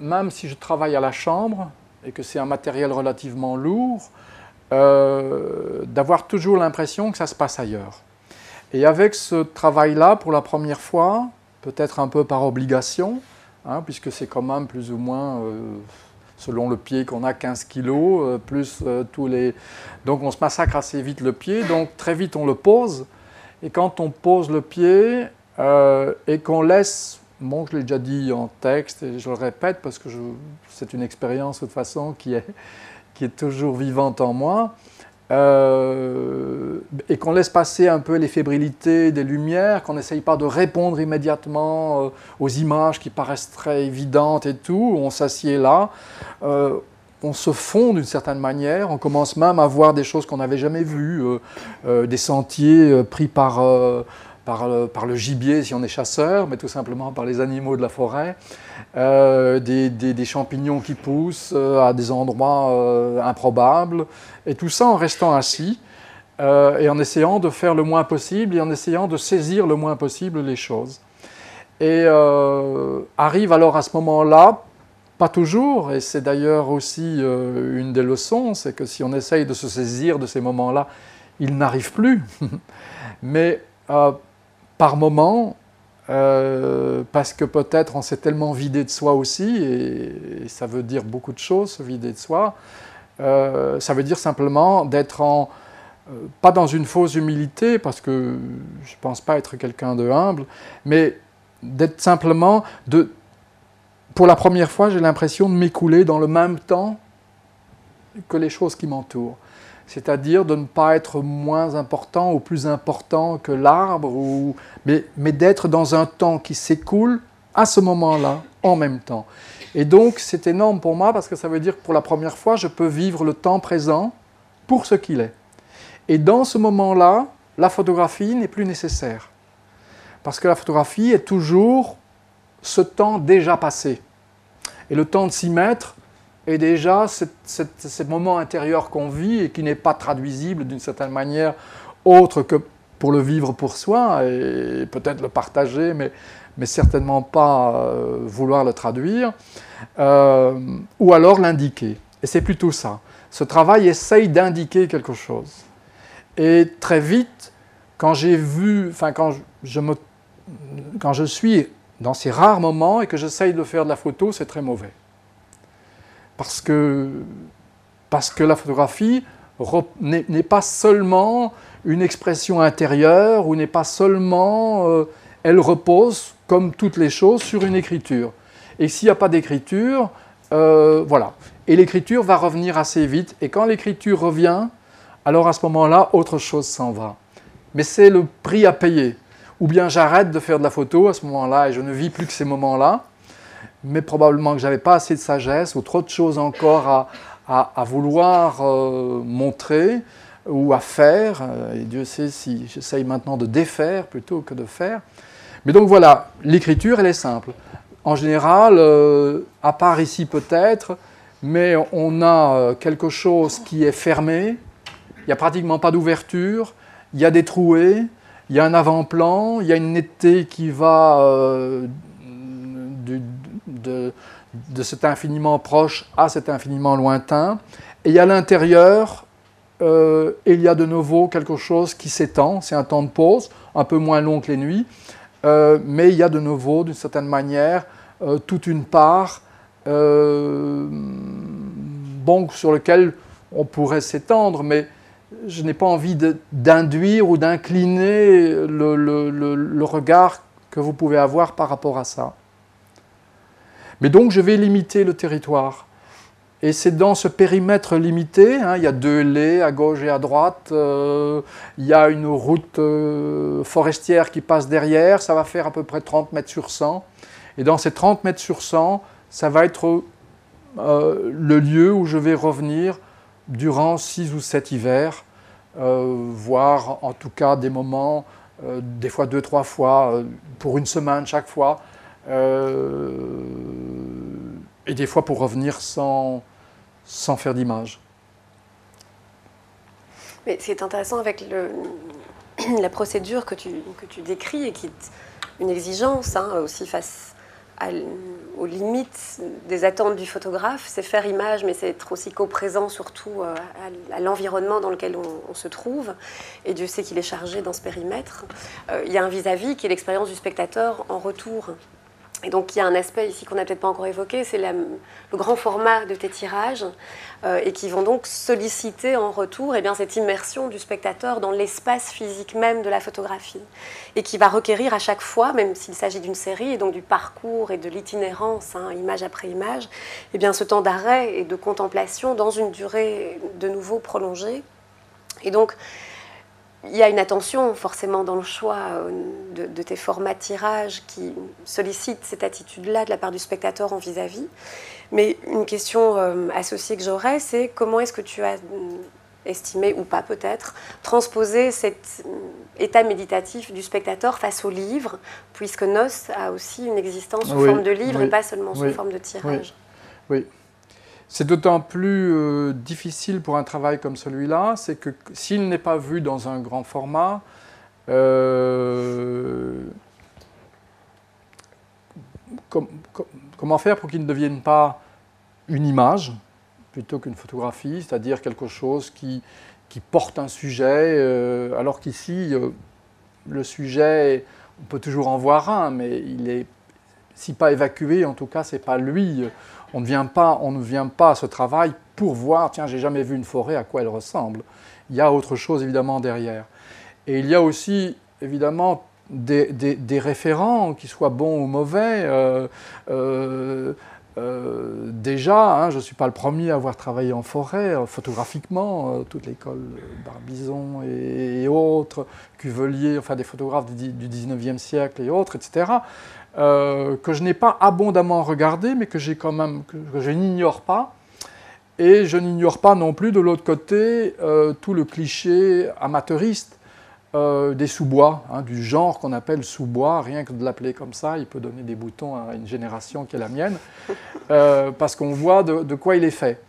même si je travaille à la chambre et que c'est un matériel relativement lourd, euh, d'avoir toujours l'impression que ça se passe ailleurs. Et avec ce travail-là, pour la première fois, peut-être un peu par obligation, hein, puisque c'est quand même plus ou moins euh, selon le pied qu'on a 15 kilos, euh, plus euh, tous les... Donc on se massacre assez vite le pied, donc très vite on le pose. Et quand on pose le pied euh, et qu'on laisse, bon je l'ai déjà dit en texte et je le répète parce que c'est une expérience de toute façon qui est, qui est toujours vivante en moi, euh, et qu'on laisse passer un peu les fébrilités des lumières, qu'on n'essaye pas de répondre immédiatement euh, aux images qui paraissent très évidentes et tout, on s'assied là, euh, on se fond d'une certaine manière, on commence même à voir des choses qu'on n'avait jamais vues, des sentiers pris par, par, par, le gibier si on est chasseur, mais tout simplement par les animaux de la forêt. Euh, des, champignons qui poussent euh, à des endroits euh, improbables, et tout ça en restant assis. et en essayant de faire le moins possible et en essayant de saisir le moins possible les choses. Et arrive alors à ce moment-là, pas toujours, et c'est d'ailleurs aussi une des leçons, c'est que si on essaye de se saisir de ces moments-là, ils n'arrivent plus. Mais par moment, parce que peut-être on s'est tellement vidé de soi aussi, et, ça veut dire beaucoup de choses, se vider de soi, ça veut dire simplement d'être en, euh, pas dans une fausse humilité, parce que je ne pense pas être quelqu'un de humble, mais d'être simplement, de, pour la première fois, j'ai l'impression de m'écouler dans le même temps que les choses qui m'entourent. C'est-à-dire de ne pas être moins important ou plus important que l'arbre, ou, mais, mais d'être dans un temps qui s'écoule à ce moment-là, en même temps. Et donc, c'est énorme pour moi parce que ça veut dire que pour la première fois, je peux vivre le temps présent pour ce qu'il est. Et dans ce moment-là, la photographie n'est plus nécessaire. Parce que la photographie est toujours ce temps déjà passé. Et le temps de s'y mettre est déjà ce moment intérieur qu'on vit et qui n'est pas traduisible d'une certaine manière autre que pour le vivre pour soi et peut-être le partager, mais, mais certainement pas euh, vouloir le traduire, euh, ou alors l'indiquer. Et c'est plutôt ça. Ce travail essaye d'indiquer quelque chose. Et très vite, quand j'ai vu, enfin quand je, me, quand je suis dans ces rares moments et que j'essaye de faire de la photo, c'est très mauvais. Parce que, parce que la photographie n'est pas seulement une expression intérieure ou n'est pas seulement... Euh, elle repose, comme toutes les choses, sur une écriture. Et s'il n'y a pas d'écriture, euh, voilà. Et l'écriture va revenir assez vite. Et quand l'écriture revient, alors à ce moment-là, autre chose s'en va. Mais c'est le prix à payer. Ou bien j'arrête de faire de la photo à ce moment-là et je ne vis plus que ces moments-là, mais probablement que j'avais pas assez de sagesse ou trop de choses encore à, vouloir euh, montrer ou à faire. Euh, et Dieu sait si j'essaye maintenant de défaire plutôt que de faire. Mais donc voilà, l'écriture, elle est simple. En général, euh, à part ici peut-être, mais on a quelque chose qui est fermé, il n'y a pratiquement pas d'ouverture, il y a des trouées, il y a un avant-plan, il y a une netteté qui va de, cet infiniment proche à cet infiniment lointain, et a l'intérieur, euh, il y a de nouveau quelque chose qui s'étend, c'est un temps de pause, un peu moins long que les nuits, euh, mais il y a de nouveau, d'une certaine manière, toute une part bon, sur lequel on pourrait s'étendre, mais je n'ai pas envie d'induire ou d'incliner le, regard que vous pouvez avoir par rapport à ça. Mais donc je vais limiter le territoire. Et c'est dans ce périmètre limité, hein, il y a deux laits à gauche et à droite, euh, il y a une route euh, forestière qui passe derrière, ça va faire à peu près 30 mètres sur 100. Et dans ces 30 mètres sur 100, ça va être euh, le lieu où je vais revenir durant six ou sept hivers, voire en tout cas des moments, des fois deux, trois fois, pour une semaine chaque fois, et des fois pour revenir sans, sans faire d'image. Mais c'est intéressant avec la procédure que tu, que tu décris et qui est une exigence hein, aussi face aux limites des attentes du photographe, c'est faire image, mais c'est être aussi co-présent surtout euh, à, l'environnement dans lequel on, se trouve. Et Dieu sait qu'il est chargé dans ce périmètre. Euh, il y a un vis-à-vis -vis qui est l'expérience du spectateur en retour. Et donc il y a un aspect ici qu'on n'a peut-être pas encore évoqué, c'est le grand format de tes tirages euh, et qui vont donc solliciter en retour eh bien, cette immersion du spectateur dans l'espace physique même de la photographie et qui va requérir à chaque fois, même s'il s'agit d'une série et donc du parcours et de l'itinérance, hein, image après image, eh bien, ce temps d'arrêt et de contemplation dans une durée de nouveau prolongée. Et donc il y a une attention forcément dans le choix euh, de, tes formats de tirage qui sollicite cette attitude-là de la part du spectateur en vis-à-vis. Mais une question euh, associée que j'aurais, c'est comment est-ce que tu as mm, estimé, ou pas peut-être, transposer cet mm, état méditatif du spectateur face au livre, puisque Nos a aussi une existence sous forme de livre et pas seulement sous forme de tirage? Oui. C'est d'autant plus euh, difficile pour un travail comme celui-là, c'est que s'il n'est pas vu dans un grand format, euh, comment faire pour qu'il ne devienne pas une image plutôt qu'une photographie, c'est-à-dire quelque chose qui, porte un sujet, euh, alors qu'ici, le sujet, on peut toujours en voir un, mais il est, si pas évacué, en tout cas, c'est pas lui on ne vient pas, à ce travail pour voir, tiens, j'ai jamais vu une forêt, à quoi elle ressemble. Il y a autre chose évidemment derrière. Et il y a aussi évidemment des, référents, qu'ils soient bons ou mauvais. Euh, euh, euh, déjà, hein, je ne suis pas le premier à avoir travaillé en forêt, photographiquement, toute l'école Barbizon et, autres, Cuvelier, enfin des photographes du, du 19e siècle et autres, etc. Euh, que je n'ai pas abondamment regardé, mais que j'ai quand même que, je n'ignore pas. Et je n'ignore pas non plus de l'autre côté euh, tout le cliché amateuriste euh, des sous-bois, hein, du genre qu'on appelle sous-bois, rien que de l'appeler comme ça, il peut donner des boutons à une génération qui est la mienne, parce qu'on voit de, de, quoi il est fait.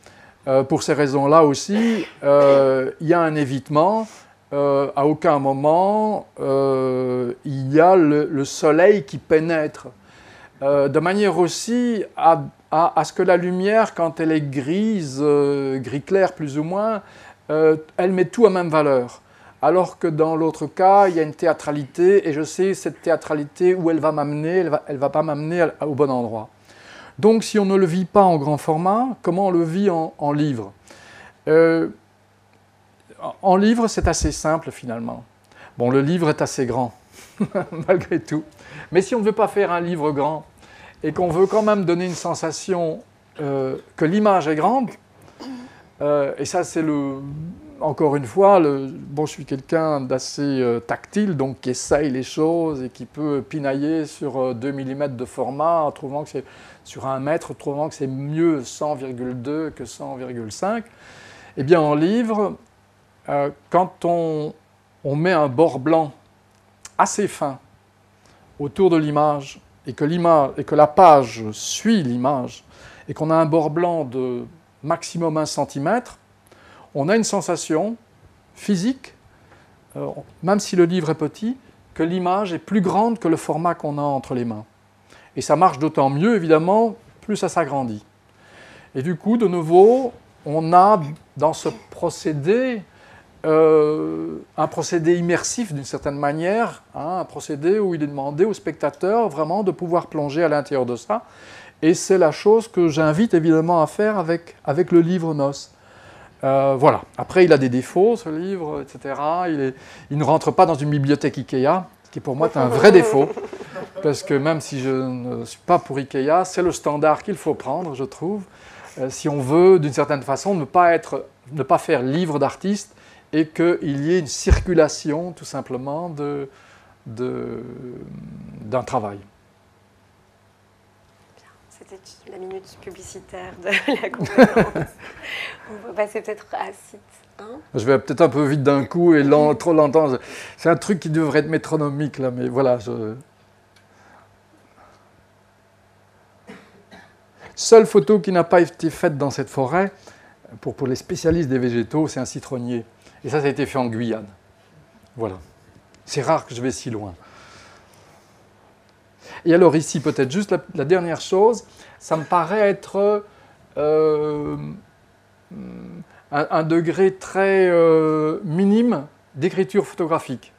pour ces raisons-là aussi, il y a un évitement euh, à aucun moment euh, il y a le, soleil qui pénètre. Euh, de manière aussi à, ce que la lumière, quand elle est grise, gris clair plus ou moins, elle met tout à même valeur. Alors que dans l'autre cas, il y a une théâtralité, et je sais cette théâtralité où elle va m'amener, elle ne va, pas m'amener au bon endroit. Donc si on ne le vit pas en grand format, comment on le vit en, en livre? En livre, c'est assez simple finalement. Bon, le livre est assez grand, malgré tout. Mais si on ne veut pas faire un livre grand et qu'on veut quand même donner une sensation euh, que l'image est grande, euh, et ça c'est le, encore une fois, le, bon, je suis quelqu'un d'assez euh, tactile, donc qui essaye les choses et qui peut pinailler sur 2 mm de format trouvant que c'est sur un mètre, trouvant que c'est mieux 100,2 que 100,5. Eh bien, en livre, euh, quand on, met un bord blanc assez fin autour de l'image et que, et que la page suit l'image et qu'on a un bord blanc de maximum 1 cm, on a une sensation physique, euh, même si le livre est petit, que l'image est plus grande que le format qu'on a entre les mains. Et ça marche d'autant mieux, évidemment, plus ça s'agrandit. Et du coup, de nouveau, on a dans ce procédé euh, un procédé immersif d'une certaine manière, hein, un procédé où il est demandé au spectateur vraiment de pouvoir plonger à l'intérieur de ça. Et c'est la chose que j'invite évidemment à faire avec, avec le livre Nos. Euh, voilà. Après, il a des défauts, ce livre, etc. Il, ne rentre pas dans une bibliothèque Ikea, qui pour moi est un vrai défaut. Parce que même si je ne suis pas pour Ikea, c'est le standard qu'il faut prendre, je trouve. Euh, si on veut, d'une certaine façon, ne pas, être, ne pas faire livre d'artiste, et qu'il y ait une circulation tout simplement d'un de, travail. C'était la minute publicitaire de la conférence. On va passer peut-être à site. Hein? Je vais peut-être un peu vite d'un coup et trop longtemps. C'est un truc qui devrait être métronomique, là, mais voilà. Je... Seule photo qui n'a pas été faite dans cette forêt, pour, pour les spécialistes des végétaux, c'est un citronnier. Et ça, ça a été fait en Guyane. Voilà. C'est rare que je vais si loin. Et alors ici, peut-être juste la, dernière chose, ça me paraît être euh, un, degré très euh, minime d'écriture photographique.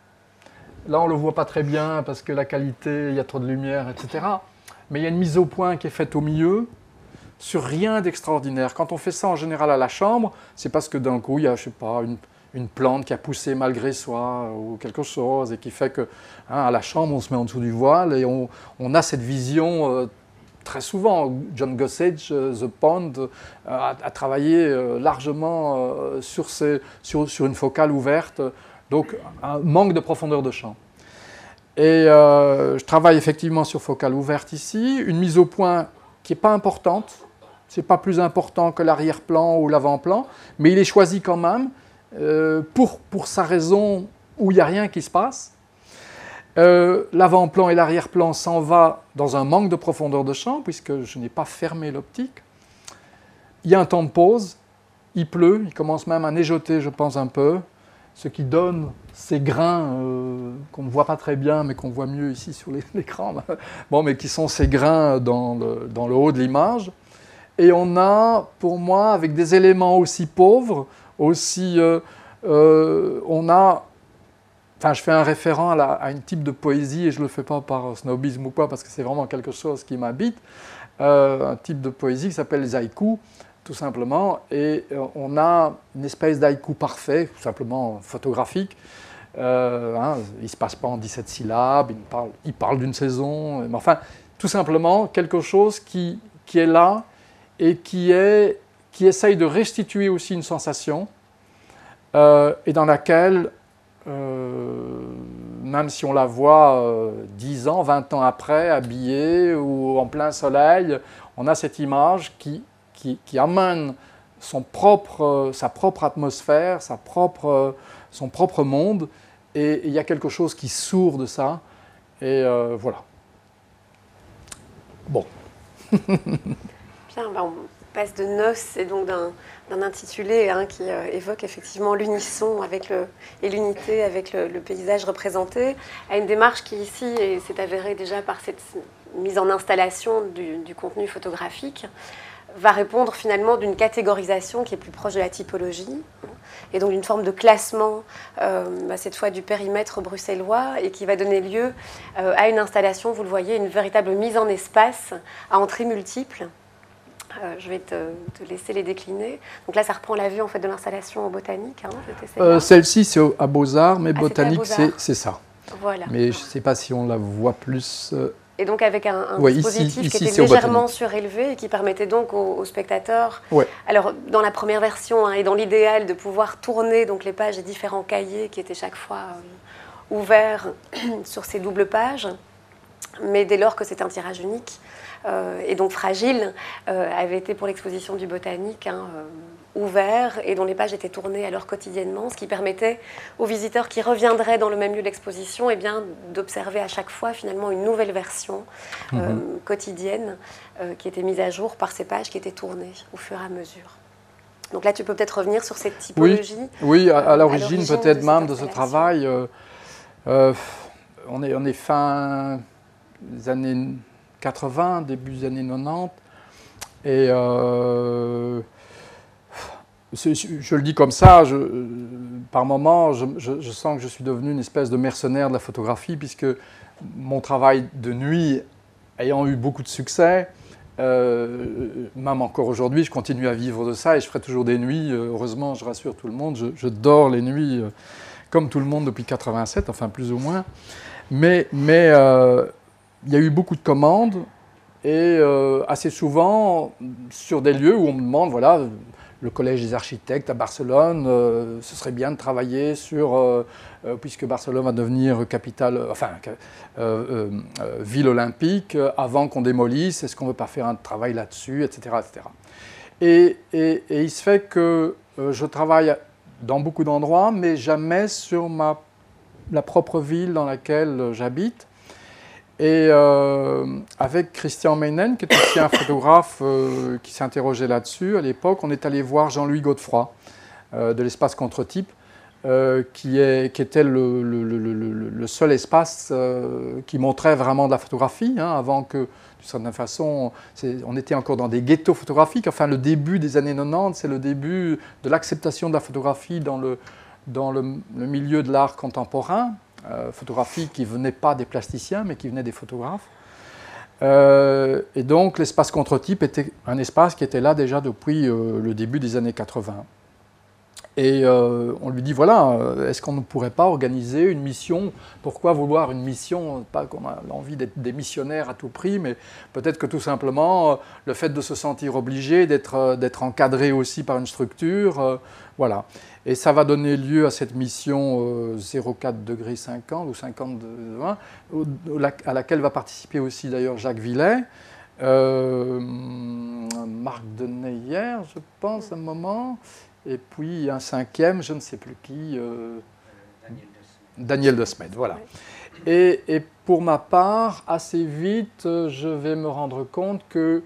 Là, on ne le voit pas très bien parce que la qualité, il y a trop de lumière, etc. Mais il y a une mise au point qui est faite au milieu sur rien d'extraordinaire. Quand on fait ça en général à la chambre, c'est parce que d'un coup, il y a, je sais pas, une, une plante qui a poussé malgré soi ou quelque chose et qui fait que hein, à la chambre on se met en dessous du voile et on, a cette vision euh, très souvent. John Gossage, euh, The Pond, euh, a, travaillé largement sur, sur, une focale ouverte, donc un manque de profondeur de champ. Et je travaille effectivement sur focale ouverte ici, une mise au point qui n'est pas importante, c'est pas plus important que l'arrière-plan ou l'avant-plan, mais il est choisi quand même euh, pour, pour sa raison où il n'y a rien qui se passe. Euh, l'avant-plan et l'arrière-plan s'en va dans un manque de profondeur de champ, puisque je n'ai pas fermé l'optique. il y a un temps de pause, il pleut, il commence même à neigeoter, je pense, un peu, ce qui donne ces grains euh, qu'on ne voit pas très bien, mais qu'on voit mieux ici sur l'écran, bon, mais qui sont ces grains dans le, dans le haut de l'image. Et on a, pour moi, avec des éléments aussi pauvres, aussi, euh, euh, on a, enfin, je fais un référent à, la, une type de poésie, et je ne le fais pas par snobisme ou quoi, parce que c'est vraiment quelque chose qui m'habite, un type de poésie qui s'appelle les haïkus, tout simplement, et on a une espèce d'haïku parfait, tout simplement photographique, euh, hein, il ne se passe pas en 17 syllabes, il parle, il parle d'une saison, mais enfin, tout simplement quelque chose qui, qui est là et qui, est, qui essaye de restituer aussi une sensation euh, et dans laquelle, euh, même si on la voit euh, 10 ans, 20 ans après, habillée ou en plein soleil, on a cette image qui, qui, amène son propre, sa propre atmosphère, sa propre, son propre monde et il y a quelque chose qui sourd de ça. Et euh, voilà. Bon. Bien, ben passe de noces et donc d'un intitulé hein, qui euh, évoque effectivement l'unisson et l'unité avec le, paysage représenté à une démarche qui ici, s'est avérée déjà par cette mise en installation du, contenu photographique, va répondre finalement d'une catégorisation qui est plus proche de la typologie et donc d'une forme de classement, euh, bah, cette fois du périmètre bruxellois, et qui va donner lieu euh, à une installation, vous le voyez, une véritable mise en espace à entrées multiples. Euh, je vais te, te, laisser les décliner. Donc là, ça reprend la vue en fait de l'installation botanique. Hein, Celle-ci, c'est à Beaux-Arts, mais ah, botanique, c'est ça. Voilà. Mais je ne sais pas si on la voit plus et donc avec un, un ouais, dispositif ici, ici, qui était légèrement surélevé et qui permettait donc aux, aux spectateurs, ouais. alors dans la première version hein, et dans l'idéal de pouvoir tourner donc les pages des différents cahiers qui étaient chaque fois euh, ouverts sur ces doubles pages, mais dès lors que c'est un tirage unique euh, et donc fragile, euh, avait été pour l'exposition du botanique hein, ouvert et dont les pages étaient tournées alors quotidiennement, ce qui permettait aux visiteurs qui reviendraient dans le même lieu d'exposition eh d'observer à chaque fois finalement une nouvelle version euh, -hmm. quotidienne euh, qui était mise à jour par ces pages qui étaient tournées au fur et à mesure. Donc là, tu peux peut-être revenir sur cette typologie. Oui, oui à, à l'origine peut-être même de ce travail. Euh, euh, on, est, on est fin des années 80, début des années 90. Et euh, je le dis comme ça, par moments, je, sens que je suis devenu une espèce de mercenaire de la photographie, puisque mon travail de nuit ayant eu beaucoup de succès, euh, même encore aujourd'hui, je continue à vivre de ça et je ferai toujours des nuits. Heureusement, je rassure tout le monde, je, dors les nuits euh, comme tout le monde depuis 87, enfin plus ou moins. Mais, euh, il y a eu beaucoup de commandes et euh, assez souvent sur des lieux où on me demande, voilà, le Collège des architectes à Barcelone, euh, ce serait bien de travailler sur, euh, puisque Barcelone va devenir capitale, enfin, ville olympique, avant qu'on démolisse, est-ce qu'on ne veut pas faire un travail là-dessus, etc. etc. Et, et, et, il se fait que je travaille dans beaucoup d'endroits, mais jamais sur ma, la propre ville dans laquelle j'habite. Et euh, avec Christian Meinen, qui est aussi un photographe euh, qui interrogé là-dessus, à l'époque, on est allé voir Jean-Louis Godefroy euh, de l'espace contre-type, qui, qui, était le seul espace qui montrait vraiment de la photographie, hein, avant que, d'une certaine façon, on était encore dans des ghettos photographiques. Enfin, le début des années 90, c'est le début de l'acceptation de la photographie dans le, dans le milieu de l'art contemporain euh, qui ne venait pas des plasticiens, mais qui venait des photographes. Euh, et donc l'espace contre-type était un espace qui était là déjà depuis euh, le début des années 80. Et euh, on lui dit voilà, est-ce qu'on ne pourrait pas organiser une mission? Pourquoi vouloir une mission? Pas qu'on a l'envie d'être des missionnaires à tout prix, mais peut-être que tout simplement le fait de se sentir obligé, d'être encadré aussi par une structure, voilà. Et ça va donner lieu à cette mission euh, 04 degré 50 ou 50 20, à laquelle va participer aussi d'ailleurs Jacques Villet, euh, Marc Deneyer, je pense, à un moment. Et puis un cinquième, je ne sais plus qui. Euh, Daniel de Smet, voilà. Et, et, pour ma part, assez vite, je vais me rendre compte que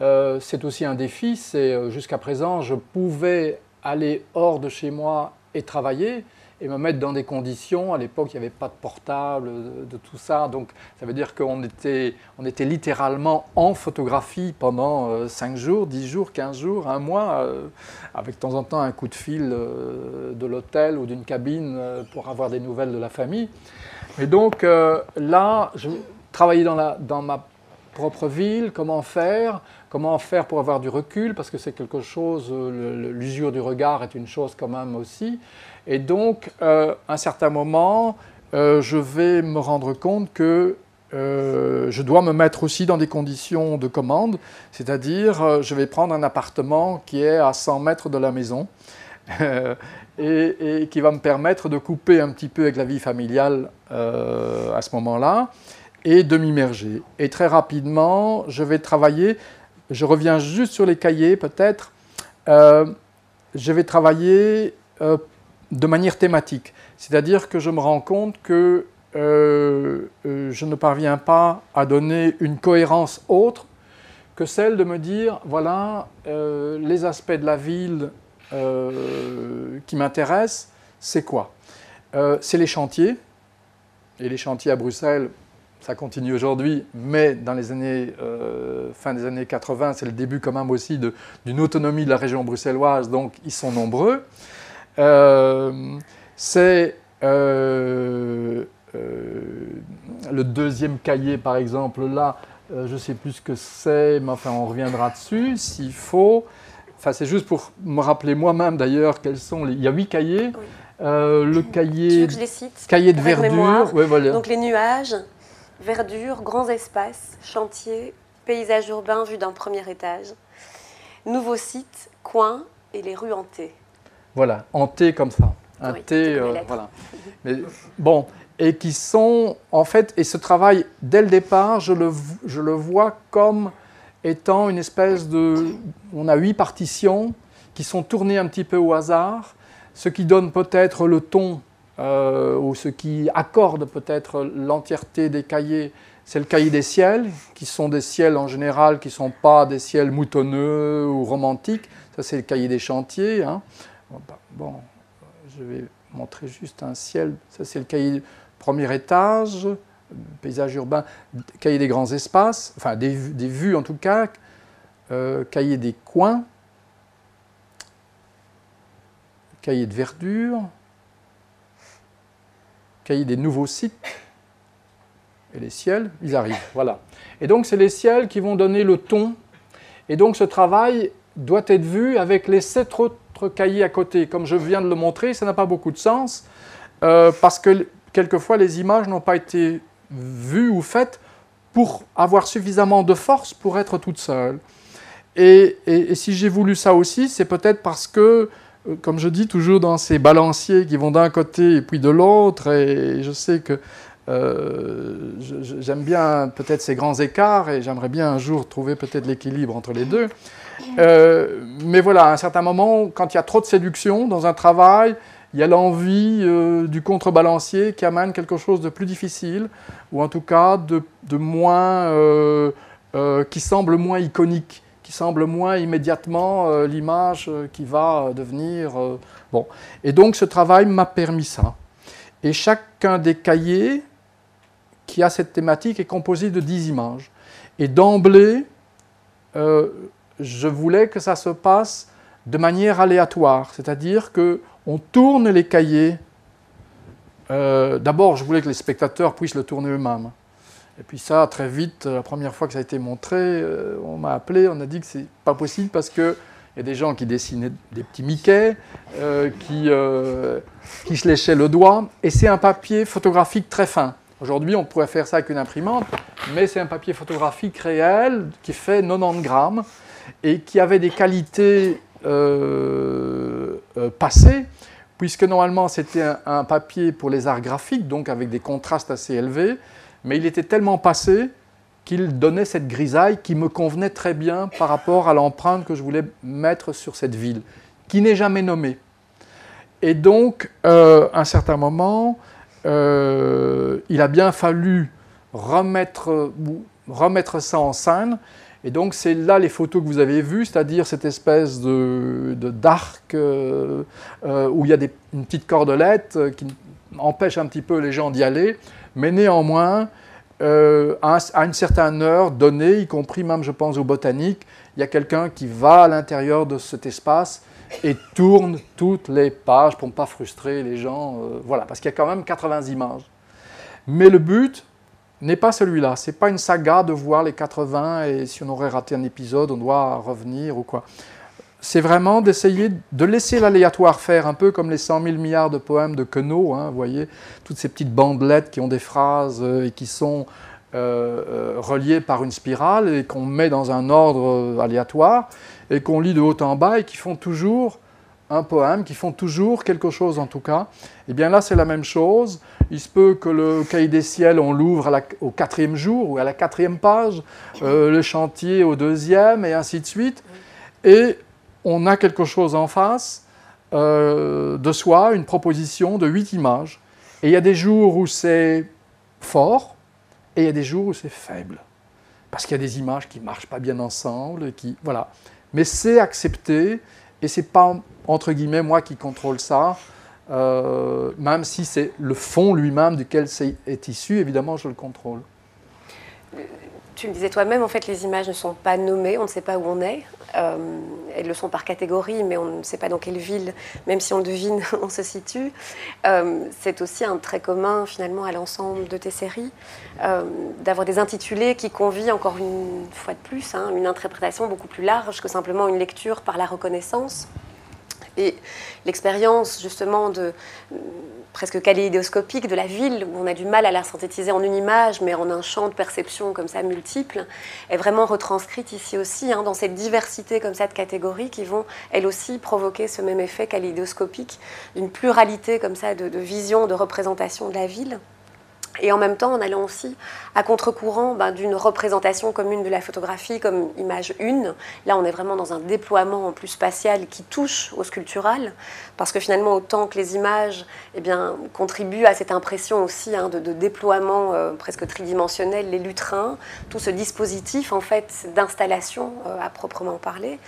euh, c'est aussi un défi. C'est euh, jusqu'à présent, je pouvais aller hors de chez moi et travailler et me mettre dans des conditions. À l'époque, il n'y avait pas de portable, de, tout ça. Donc, ça veut dire qu'on était, on était littéralement en photographie pendant 5 jours, 10 jours, 15 jours, un mois, avec de temps en temps un coup de fil de l'hôtel ou d'une cabine pour avoir des nouvelles de la famille. Et donc, là, je travaillais dans, la, dans ma propre ville, comment faire, comment faire pour avoir du recul, parce que c'est quelque chose, euh, l'usure du regard est une chose quand même aussi. Et donc, euh, à un certain moment, euh, je vais me rendre compte que je dois me mettre aussi dans des conditions de commande, c'est-à-dire je vais prendre un appartement qui est à 100 mètres de la maison. et, et, qui va me permettre de couper un petit peu avec la vie familiale à ce moment-là et de m'immerger. Et très rapidement, je vais travailler, je reviens juste sur les cahiers peut-être, euh, je vais travailler euh, de manière thématique. C'est-à-dire que je me rends compte que euh, je ne parviens pas à donner une cohérence autre que celle de me dire, voilà, les aspects de la ville qui m'intéressent, c'est quoi? C'est les chantiers. Et les chantiers à Bruxelles, ça continue aujourd'hui, mais dans les années, euh, fin des années 80, c'est le début quand même aussi d'une autonomie de la région bruxelloise, donc ils sont nombreux. Euh, c'est euh, le deuxième cahier, par exemple, là, je ne sais plus ce que c'est, mais enfin, on reviendra dessus s'il faut. Enfin, c'est juste pour me rappeler moi-même d'ailleurs quels sont les... Il y a huit cahiers. le cahier, cahier de verdure, ouais, voilà. donc les nuages, Verdure, grands espaces, chantiers, paysages urbains vus d'un premier étage, nouveaux sites, coins et les rues hantées. Voilà, hantées comme ça. Un T, euh, voilà. Mais, bon, et qui sont, en fait, et ce travail, dès le départ, je le, je le vois comme étant une espèce de... On a huit partitions qui sont tournées un petit peu au hasard, ce qui donne peut-être le ton euh, ou ce qui accorde peut-être l'entièreté des cahiers, c'est le cahier des ciels, qui sont des ciels en général qui ne sont pas des ciels moutonneux ou romantiques. Ça, c'est le cahier des chantiers. Hein. Bon, je vais montrer juste un ciel. Ça, c'est le cahier premier étage, paysage urbain, cahier des grands espaces, enfin des, vues en tout cas, euh, cahier des coins, cahier de verdure, cahier des nouveaux sites. Et les ciels, ils arrivent. Voilà. Et donc, c'est les ciels qui vont donner le ton. Et donc, ce travail doit être vu avec les sept autres cahiers à côté. Comme je viens de le montrer, ça n'a pas beaucoup de sens, euh, parce que quelquefois, les images n'ont pas été vues ou faites pour avoir suffisamment de force pour être toutes seules. Et, et si j'ai voulu ça aussi, c'est peut-être parce que comme je dis toujours dans ces balanciers qui vont d'un côté et puis de l'autre, et je sais que euh, j'aime bien peut-être ces grands écarts et j'aimerais bien un jour trouver peut-être l'équilibre entre les deux. Euh, mais voilà, à un certain moment, quand il y a trop de séduction dans un travail, il y a l'envie du contrebalancier qui amène quelque chose de plus difficile, ou en tout cas de moins, qui semble moins iconique qui semble moins immédiatement euh, l'image euh, qui va devenir... Euh, bon. Et donc ce travail m'a permis ça. Et chacun des cahiers qui a cette thématique est composé de 10 images. Et d'emblée, je voulais que ça se passe de manière aléatoire, c'est-à-dire qu'on tourne les cahiers. D'abord, je voulais que les spectateurs puissent le tourner eux-mêmes. Et puis ça, très vite, la première fois que ça a été montré, euh, on m'a appelé, on a dit que c'est pas possible parce qu'il y a des gens qui dessinaient des petits Mickey, euh, qui, euh, qui se léchaient le doigt, et c'est un papier photographique très fin. Aujourd'hui, on pourrait faire ça avec une imprimante, mais c'est un papier photographique réel qui fait 90 grammes et qui avait des qualités passées, puisque normalement c'était un papier pour les arts graphiques, donc avec des contrastes assez élevés mais il était tellement passé qu'il donnait cette grisaille qui me convenait très bien par rapport à l'empreinte que je voulais mettre sur cette ville, qui n'est jamais nommée. Et donc, euh, à un certain moment, euh, il a bien fallu remettre, ça en scène. Et donc c'est là les photos que vous avez vues, c'est-à-dire cette espèce de, d'arc euh, où il y a une petite cordelette qui empêche un petit peu les gens d'y aller, mais néanmoins, à, à, une certaine heure donnée, y compris même je pense au botanique, il y a quelqu'un qui va à l'intérieur de cet espace et tourne toutes les pages pour ne pas frustrer les gens. voilà, parce qu'il y a quand même 80 images. Mais le but, n'est pas celui-là. C'est pas une saga de voir les 80 et si on aurait raté un épisode, on doit revenir ou quoi. C'est vraiment d'essayer de laisser l'aléatoire faire, un peu comme les 100 000 milliards de poèmes de Queneau, hein, vous voyez, toutes ces petites bandelettes qui ont des phrases euh, et qui sont euh, euh, reliées par une spirale et qu'on met dans un ordre aléatoire et qu'on lit de haut en bas et qui font toujours un poème, qui font toujours quelque chose en tout cas. Et eh bien là, c'est la même chose. Il se peut que le cahier des ciels, on l'ouvre au quatrième jour ou à la quatrième page, euh, le chantier au deuxième, et ainsi de suite. Et on a quelque chose en face euh, de soi, une proposition de huit images. Et il y a des jours où c'est fort, et il y a des jours où c'est faible. Parce qu'il y a des images qui ne marchent pas bien ensemble. qui, voilà. Mais c'est accepté, et c'est pas, entre guillemets, moi qui contrôle ça. Euh, même si c'est le fond lui-même duquel c'est est issu, évidemment, je le contrôle. Tu me disais toi-même, en fait, les images ne sont pas nommées, on ne sait pas où on est. Euh, elles le sont par catégorie, mais on ne sait pas dans quelle ville, même si on devine, on se situe. Euh, c'est aussi un trait commun, finalement, à l'ensemble de tes séries, d'avoir des intitulés qui convient, encore une fois de plus, hein, une interprétation beaucoup plus large que simplement une lecture par la reconnaissance. Et l'expérience justement de presque kaléidoscopique de la ville, où on a du mal à la synthétiser en une image, mais en un champ de perception comme ça multiple, est vraiment retranscrite ici aussi, hein, dans cette diversité comme ça de catégories qui vont, elles aussi, provoquer ce même effet kaléidoscopique, d'une pluralité comme ça de, de visions, de représentations de la ville. Et en même temps, en allant aussi à contre-courant ben, d'une représentation commune de la photographie comme image une. Là, on est vraiment dans un déploiement en plus spatial qui touche au sculptural, parce que finalement, autant que les images eh bien, contribuent à cette impression aussi hein, de, déploiement euh, presque tridimensionnel, les lutrins, tout ce dispositif en fait d'installation euh, à proprement parler,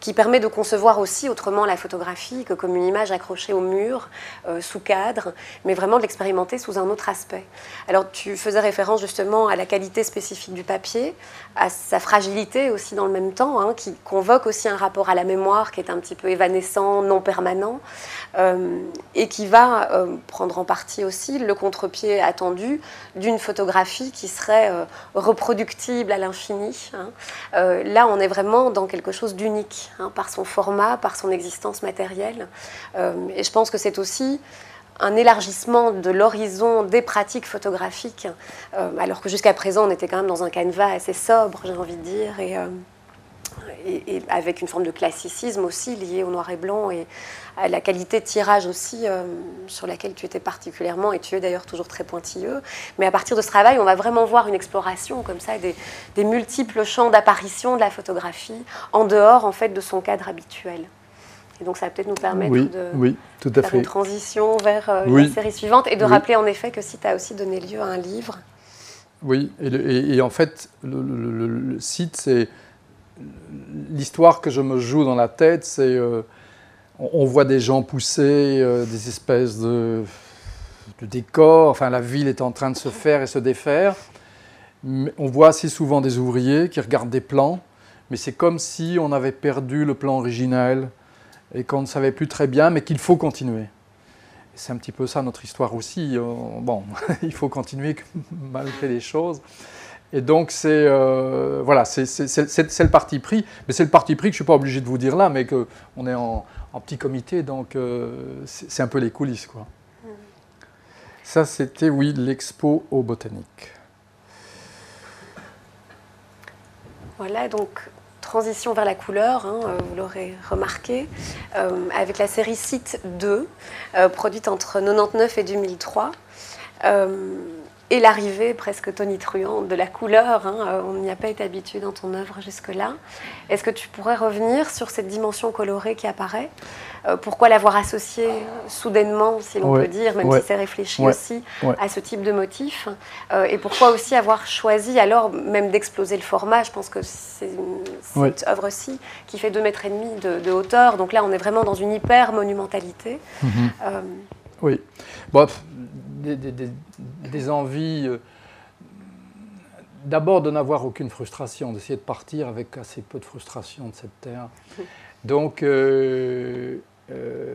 qui permet de concevoir aussi autrement la photographie que comme une image accrochée au mur, euh, sous cadre, mais vraiment de l'expérimenter sous un autre aspect. Alors, tu faisais référence justement à la qualité spécifique du papier, à sa fragilité aussi dans le même temps, hein, qui convoque aussi un rapport à la mémoire qui est un petit peu évanescent, non permanent, euh, et qui va euh, prendre en partie aussi le contre-pied attendu d'une photographie qui serait euh, reproductible à l'infini. Hein. là, on est vraiment dans quelque chose d'unique, hein, par son format, par son existence matérielle. et je pense que c'est aussi un élargissement de l'horizon des pratiques photographiques, euh, alors que jusqu'à présent on était quand même dans un canevas assez sobre, j'ai envie de dire, et, euh, avec une forme de classicisme aussi lié au noir et blanc et à la qualité de tirage aussi euh, sur laquelle tu étais particulièrement, et tu es d'ailleurs toujours très pointilleux. Mais à partir de ce travail, on va vraiment voir une exploration comme ça des, des multiples champs d'apparition de la photographie en dehors en fait de son cadre habituel. Et donc ça va peut-être nous permettre de tout à faire fait. une transition vers euh, la série suivante et de rappeler en effet que si tu as aussi donné lieu à un livre. Oui, et, en fait, le, site, c'est l'histoire que je me joue dans la tête, c'est euh, on, voit des gens pousser euh, des espèces de, de, décors, enfin la ville est en train de se faire et se défaire. on voit assez souvent des ouvriers qui regardent des plans, mais c'est comme si on avait perdu le plan original et qu'on ne savait plus très bien, mais qu'il faut continuer. C'est un petit peu ça notre histoire aussi. Euh, bon, il faut continuer malgré les choses. Et donc, c'est euh, voilà, c'est le parti pris. Mais c'est le parti pris que je ne suis pas obligé de vous dire là, mais qu'on est en, petit comité, donc euh, c'est un peu les coulisses. Quoi. Ça, c'était, oui, l'expo au botanique. Voilà, donc transition vers la couleur, hein, euh, vous l'aurez remarqué, euh, avec la série Site 2, euh, produite entre 1999 et 2003. Et l'arrivée presque tonitruante de la couleur. Hein, euh, on n'y a pas été habitué dans ton œuvre jusque-là. Est-ce que tu pourrais revenir sur cette dimension colorée qui apparaît? Euh, Pourquoi l'avoir associée soudainement, si l'on peut dire, même si c'est réfléchi aussi, à ce type de motif? Euh, Et pourquoi aussi avoir choisi alors même d'exploser le format? Je pense que c'est cette œuvre-ci qui fait 2 mètres et demi de, hauteur. Donc là, on est vraiment dans une hyper monumentalité. Mhm. oui. Bon, des, envies, euh, d'abord de n'avoir aucune frustration, d'essayer de partir avec assez peu de frustration de cette terre. Donc, euh, euh,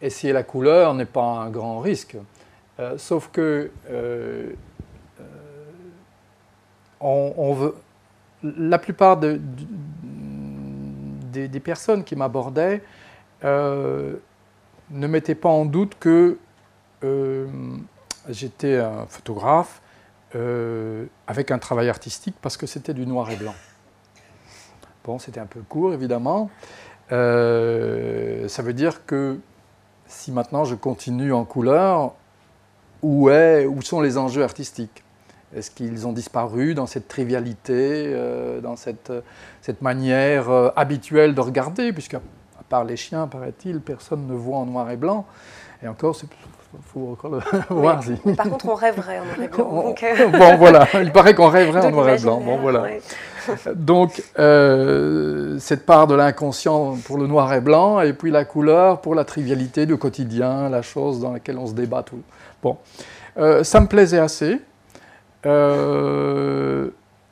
essayer la couleur n'est pas un grand risque. sauf que on, veut, la plupart des, des, personnes qui m'abordaient ne mettaient pas en doute que j'étais un photographe euh, avec un travail artistique parce que c'était du noir et blanc. Bon, c'était un peu court évidemment. Euh, ça veut dire que si maintenant je continue en couleur, où, est, où sont les enjeux artistiques? Est-ce qu'ils ont disparu dans cette trivialité, dans cette, cette manière habituelle de regarder? Puisque, à part les chiens, paraît-il, personne ne voit en noir et blanc. Et encore, c'est faut encore le voir. Par contre, on rêverait en noir et blanc. Euh, bon, voilà, il paraît qu'on rêverait en noir et blanc. Bon, voilà. Donc, euh, cette part de l'inconscient pour le noir et blanc, et puis la couleur pour la trivialité du quotidien, la chose dans laquelle on se débat tout. Bon, euh, ça me plaisait assez.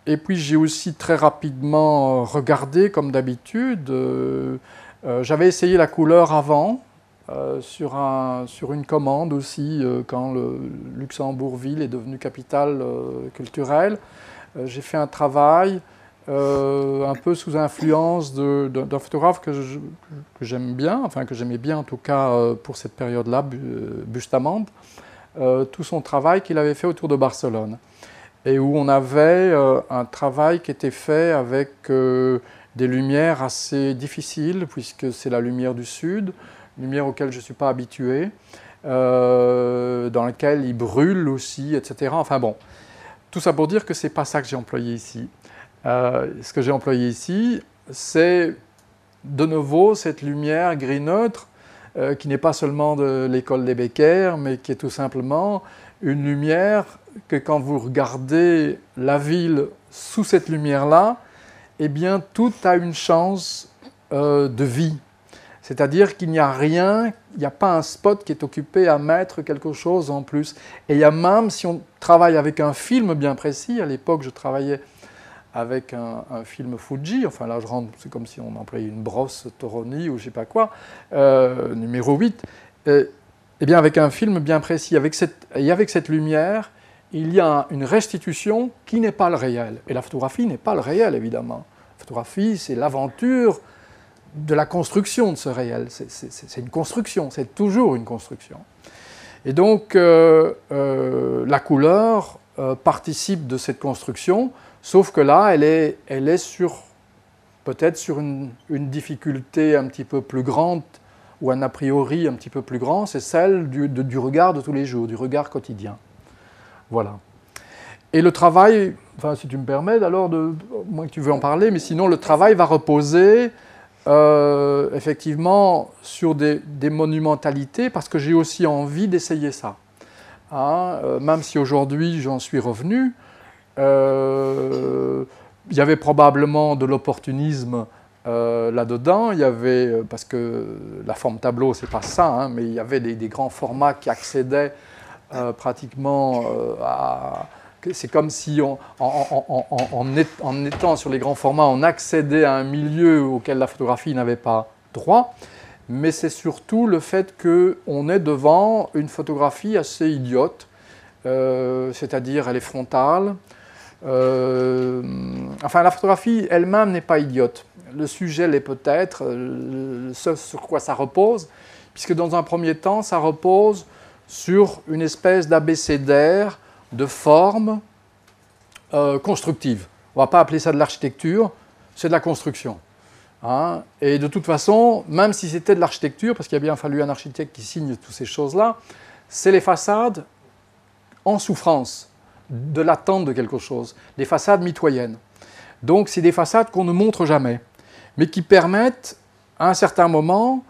et puis, j'ai aussi très rapidement regardé, comme d'habitude. J'avais essayé la couleur avant, euh, sur, un, sur, une commande aussi, euh, quand le Luxembourgville est devenu capitale euh, culturelle. J'ai fait un travail un peu sous influence d'un photographe que j'aime bien, enfin que j'aimais bien en tout cas pour cette période-là, Bustamante, tout son travail qu'il avait fait autour de Barcelone. Et où on avait un travail qui était fait avec des lumières assez difficiles, puisque c'est la lumière du sud, lumière auquel je ne suis pas habitué, euh, dans laquelle il brûle aussi, etc. Enfin bon, tout ça pour dire que ce n'est pas ça que j'ai employé ici. Euh, ce que j'ai employé ici, c'est de nouveau cette lumière gris neutre euh, qui n'est pas seulement de l'école des Becker, mais qui est tout simplement une lumière que quand vous regardez la ville sous cette lumière-là, eh bien tout a une chance de vie. C'est-à-dire qu'il n'y a rien, il n'y a pas un spot qui est occupé à mettre quelque chose en plus. Et il y a même, si on travaille avec un film bien précis, à l'époque je travaillais avec un, film Fuji, enfin là je rentre, c'est comme si on employait une brosse Toroni ou je sais pas quoi, euh, numéro 8, et, et, bien avec un film bien précis, avec cette, et avec cette lumière, il y a une restitution qui n'est pas le réel. Et la photographie n'est pas le réel, évidemment. La photographie, c'est l'aventure de la construction de ce réel. C'est une construction, c'est toujours une construction. Et donc, euh, euh, la couleur euh, participe de cette construction, sauf que là, elle est, elle est sur peut-être sur une, difficulté un petit peu plus grande ou un a priori un petit peu plus grand, c'est celle du, du, regard de tous les jours, du regard quotidien. Voilà. Et le travail, enfin si tu me permets, alors, de, moins que tu veux en parler, mais sinon le travail va reposer euh, effectivement sur des, monumentalités, parce que j'ai aussi envie d'essayer ça. Hein, euh, même si aujourd'hui j'en suis revenu, euh, il y avait probablement de l'opportunisme là-dedans. Il y avait, parce que la forme tableau, c'est pas ça, hein, mais il y avait des, grands formats qui accédaient pratiquement à c'est comme si en, étant sur les grands formats, on accédait à un milieu auquel la photographie n'avait pas droit, mais c'est surtout le fait qu'on est devant une photographie assez idiote, euh, c'est-à-dire elle est frontale. Euh, enfin, la photographie elle-même n'est pas idiote. Le sujet l'est peut-être, euh, ce sur quoi ça repose, puisque dans un premier temps, ça repose sur une espèce d'abécédaire de forme euh, constructive. On ne va pas appeler ça de l'architecture, c'est de la construction. Hein. Et de toute façon, même si c'était de l'architecture, parce qu'il a bien fallu un architecte qui signe toutes ces choses-là, c'est les façades en souffrance de l'attente de quelque chose, des façades mitoyennes. Donc c'est des façades qu'on ne montre jamais, mais qui permettent à un certain moment,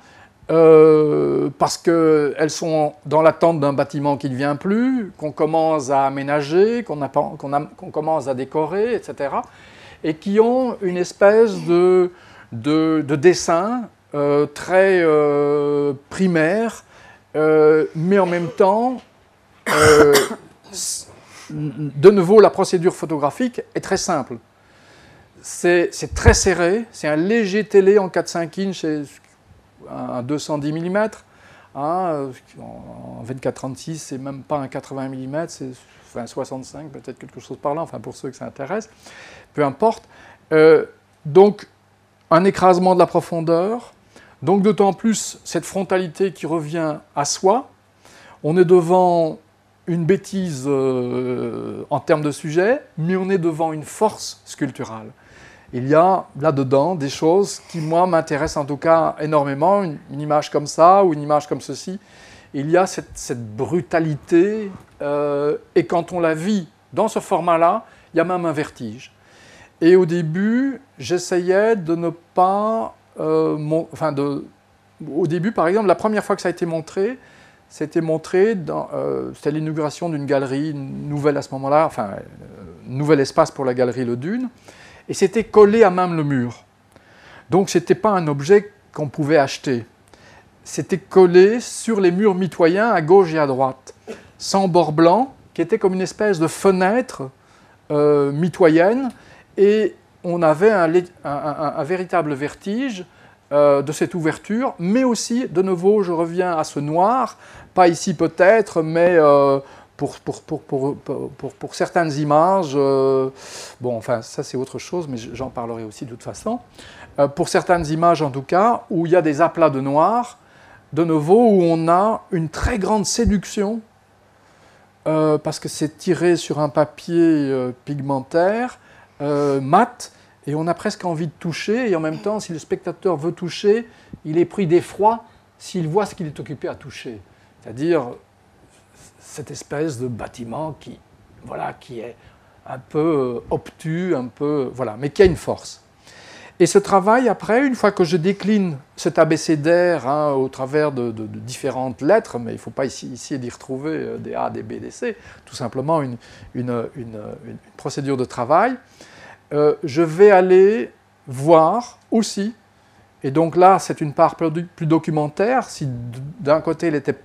euh, parce qu'elles sont dans l'attente d'un bâtiment qui ne vient plus, qu'on commence à aménager, qu'on commence à décorer, etc., et qui ont une espèce de, de, dessin euh, très euh, primaire, mais en même temps de nouveau, la procédure photographique est très simple. C'est très serré, c'est un léger télé en 4-5 inches, un 210 mm. Hein, en 24-36, c'est même pas un 80 mm, c'est un 65, peut-être quelque chose par là, enfin pour ceux que ça intéresse, peu importe. Euh, donc, un écrasement de la profondeur, donc d'autant plus cette frontalité qui revient à soi. On est devant une bêtise euh, en termes de sujet, mais on est devant une force sculpturale. Il y a là-dedans des choses qui, moi, m'intéressent en tout cas énormément. Une, image comme ça ou une image comme ceci. Il y a cette, brutalité, euh, et quand on la vit dans ce format-là, il y a même un vertige. Et au début, j'essayais de ne pas... Euh, enfin, au début, par exemple, la première fois que ça a été montré, c'était montré, dans, euh, c'était l'inauguration d'une galerie nouvelle à ce moment-là, enfin, euh, nouvel espace pour la galerie Le Dune, et c'était collé à même le mur. Donc ce n'était pas un objet qu'on pouvait acheter. C'était collé sur les murs mitoyens à gauche et à droite, sans bord blanc, qui était comme une espèce de fenêtre euh, mitoyenne, et on avait un véritable vertige euh, de cette ouverture, mais aussi, de nouveau, je reviens à ce noir, pas ici peut-être, mais euh, pour, pour, pour, pour, certaines images, euh, bon, enfin, ça c'est autre chose, mais j'en parlerai aussi de toute façon. pour certaines images, en tout cas, où il y a des aplats de noir, de nouveau, où on a une très grande séduction, parce que c'est tiré sur un papier pigmentaire, mat, et on a presque envie de toucher, et en même temps, si le spectateur veut toucher, il est pris d'effroi s'il voit ce qu'il est occupé à toucher. C'est-à-dire cette espèce de bâtiment qui, voilà, qui est un peu euh, obtus, un peu, voilà, mais qui a une force. Et ce travail, après, une fois que je décline cet abécédaire hein, au travers de, différentes lettres, mais il ne faut pas ici, ici d'y retrouver euh, des A, des B, des C, tout simplement une, une, une procédure de travail, euh, je vais aller voir aussi, et donc là c'est une part plus documentaire, si d'un côté elle était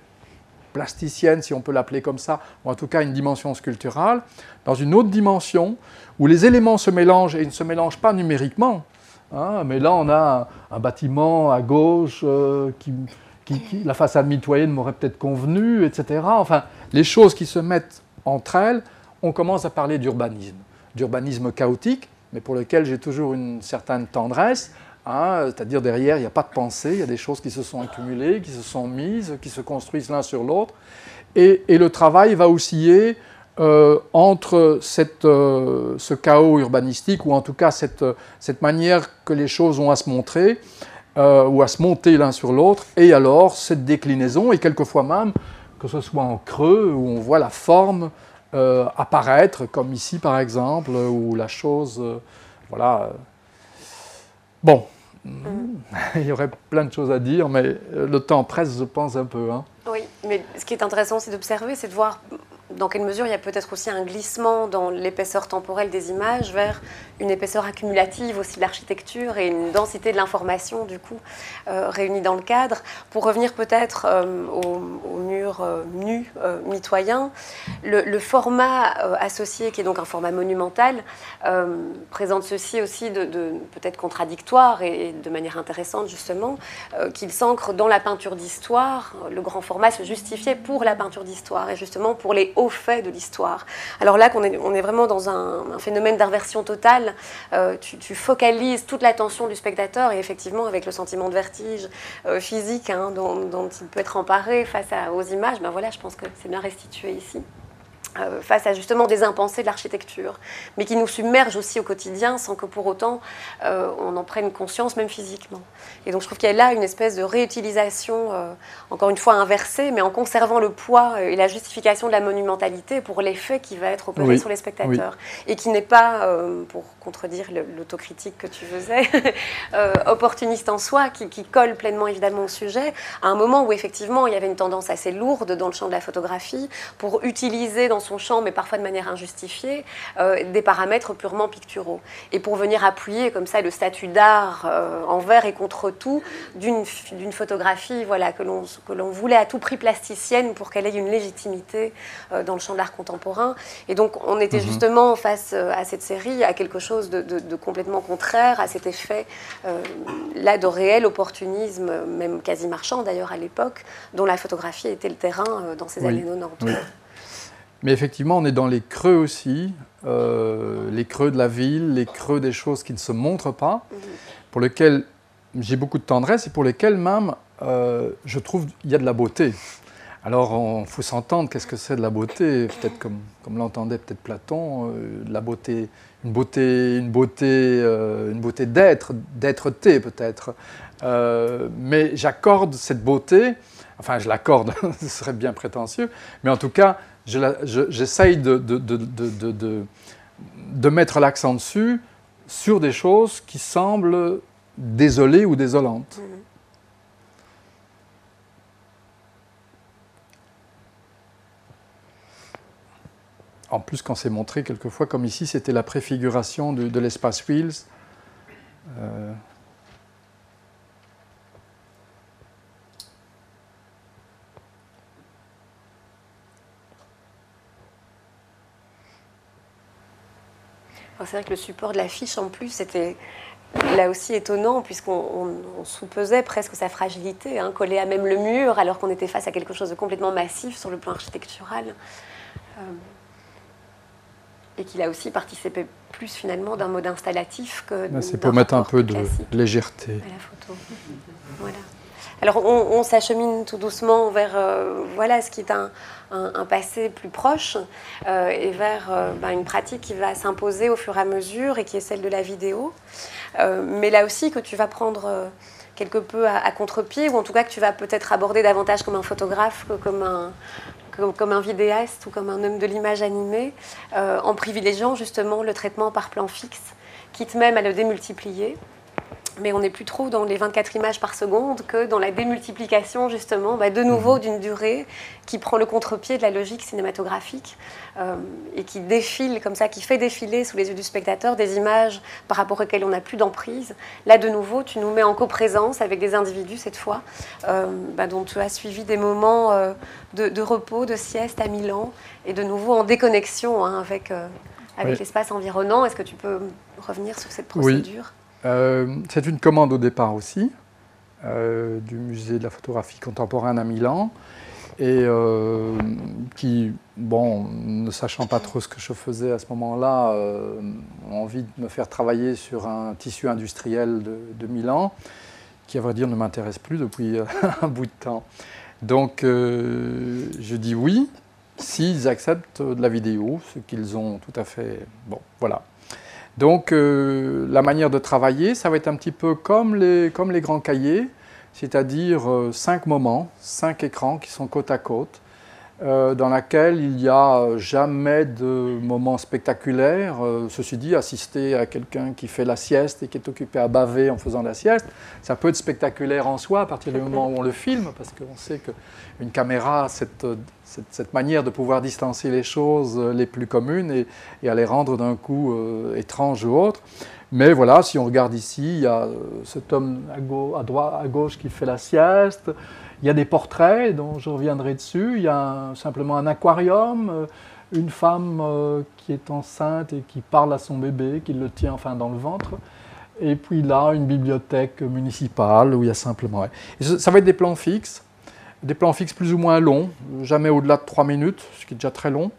plasticienne, si on peut l'appeler comme ça, ou en tout cas une dimension sculpturale, dans une autre dimension, où les éléments se mélangent, et ne se mélangent pas numériquement, hein, mais là on a un, bâtiment à gauche euh, qui, la façade mitoyenne m'aurait peut-être convenu, etc. Enfin, les choses qui se mettent entre elles, on commence à parler d'urbanisme, d'urbanisme chaotique, mais pour lequel j'ai toujours une certaine tendresse. Hein, c'est-à-dire derrière, il n'y a pas de pensée, il y a des choses qui se sont accumulées, qui se sont mises, qui se construisent l'un sur l'autre. Et, le travail va osciller euh, entre euh, ce chaos urbanistique, ou en tout cas cette, manière que les choses ont à se montrer, euh, ou à se monter l'un sur l'autre, et alors cette déclinaison, et quelquefois même, que ce soit en creux, où on voit la forme euh, apparaître, comme ici par exemple, où la chose, voilà. Bon, mm. il y aurait plein de choses à dire, mais le temps presse, je pense, un peu. Hein. Oui, mais ce qui est intéressant, c'est d'observer, c'est de voir dans quelle mesure il y a peut-être aussi un glissement dans l'épaisseur temporelle des images vers une épaisseur accumulative aussi de l'architecture et une densité de l'information du coup euh, réunie dans le cadre. Pour revenir peut-être euh, au, mur euh, nu mitoyen, le, format associé qui est donc un format monumental présente ceci aussi de, peut-être contradictoire et, de manière intéressante justement qu'il s'ancre dans la peinture d'histoire. Le grand format se justifiait pour la peinture d'histoire et justement pour les hauts faits de l'histoire. Alors là est, on est vraiment dans un, un phénomène d'inversion totale euh, tu, focalises toute l'attention du spectateur et effectivement avec le sentiment de vertige euh, physique hein, dont, il peut être emparé face aux images, ben voilà, je pense que c'est bien restitué ici. Euh, face à justement des impensés de l'architecture, mais qui nous submergent aussi au quotidien sans que pour autant euh, on en prenne conscience, même physiquement. Et donc je trouve qu'il y a là une espèce de réutilisation, euh, encore une fois inversée, mais en conservant le poids et la justification de la monumentalité pour l'effet qui va être opéré sur les spectateurs, et qui n'est pas, pour contredire l'autocritique que tu faisais, opportuniste en soi, qui, qui, colle pleinement évidemment au sujet, à un moment où effectivement il y avait une tendance assez lourde dans le champ de la photographie pour utiliser dans son champ, mais parfois de manière injustifiée, euh, des paramètres purement picturaux. Et pour venir appuyer comme ça le statut d'art euh, envers et contre tout d'une photographie voilà, que l'on voulait à tout prix plasticienne pour qu'elle ait une légitimité euh, dans le champ de l'art contemporain. Et donc on était mhm. justement face à cette série, à quelque chose de, de complètement contraire, à cet effet là de réel opportunisme, même quasi marchand d'ailleurs à l'époque, dont la photographie était le terrain dans ces années 90. Mais effectivement, on est dans les creux aussi, euh, les creux de la ville, les creux des choses qui ne se montrent pas, mhm. pour lesquels j'ai beaucoup de tendresse et pour lesquels même euh, je trouve il y a de la beauté. Alors, il faut s'entendre, qu'est-ce que c'est de la beauté? Peut-être comme, comme l'entendait peut-être Platon, euh, de la beauté, une beauté, une beauté, une beauté d'être, d'être-té peut-être. mais j'accorde cette beauté, enfin je l'accorde, ce serait bien prétentieux, mais en tout cas, j'essaye de, de, mettre l'accent dessus sur des choses qui semblent désolées ou désolantes. Mm-hmm. En plus, quand c'est montré, quelquefois, comme ici, c'était la préfiguration de, l'espace Wheels. Euh, c'est vrai que le support de l'affiche, en plus, c'était là aussi étonnant, puisqu'on soupesait presque sa fragilité, hein, collée à même le mur, alors qu'on était face à quelque chose de complètement massif sur le plan architectural. Euh, et qu'il a aussi participé plus finalement d'un mode installatif que. C'est pour mettre un peu de légèreté. À la photo. Voilà. Alors on, s'achemine tout doucement vers euh, voilà, ce qui est un, passé plus proche euh, et vers euh, ben, une pratique qui va s'imposer au fur et à mesure et qui est celle de la vidéo. mais là aussi que tu vas prendre quelque peu à, contre-pied ou en tout cas que tu vas peut-être aborder davantage comme un photographe que comme un, comme, un vidéaste ou comme un homme de l'image animée, en privilégiant justement le traitement par plan fixe, quitte même à le démultiplier mais on n'est plus trop dans les 24 images par seconde que dans la démultiplication justement bah, de nouveau mhm. d'une durée qui prend le contre-pied de la logique cinématographique euh, et qui défile comme ça, qui fait défiler sous les yeux du spectateur des images par rapport auxquelles on n'a plus d'emprise. Là de nouveau, tu nous mets en coprésence avec des individus cette fois, euh, bah, dont tu as suivi des moments euh, de, repos, de sieste à Milan et de nouveau en déconnexion hein, avec, avec l'espace environnant. Est-ce que tu peux revenir sur cette procédure? Euh, c'est une commande au départ aussi, euh, du musée de la photographie contemporaine à Milan, et euh, qui, bon, ne sachant pas trop ce que je faisais à ce moment-là, ont envie de me faire travailler sur un tissu industriel de, Milan, qui, à vrai dire, ne m'intéresse plus depuis un bout de temps. Donc, je dis oui, s'ils acceptent de la vidéo, ce qu'ils ont tout à fait. Bon, voilà. Donc euh, la manière de travailler, ça va être un petit peu comme les, grands cahiers, c'est-à-dire euh, cinq moments, cinq écrans qui sont côte à côte, euh, dans laquelle il n'y a jamais de moments spectaculaires. ceci dit, assister à quelqu'un qui fait la sieste et qui est occupé à baver en faisant la sieste, ça peut être spectaculaire en soi à partir du moment où on le filme, parce qu'on sait qu'une caméra, cette cette, manière de pouvoir distancer les choses euh, les plus communes et, à les rendre d'un coup euh, étranges ou autres. Mais voilà, si on regarde ici, il y a euh, cet homme à, droite, à gauche qui fait la sieste, il y a des portraits dont je reviendrai dessus, il y a simplement un aquarium, une femme qui est enceinte et qui parle à son bébé, qui le tient enfin dans le ventre. Et puis là, une bibliothèque municipale où il y a simplement... ça va être des plans fixes des plans fixes plus ou moins longs, jamais au-delà de 3 minutes, ce qui est déjà très long,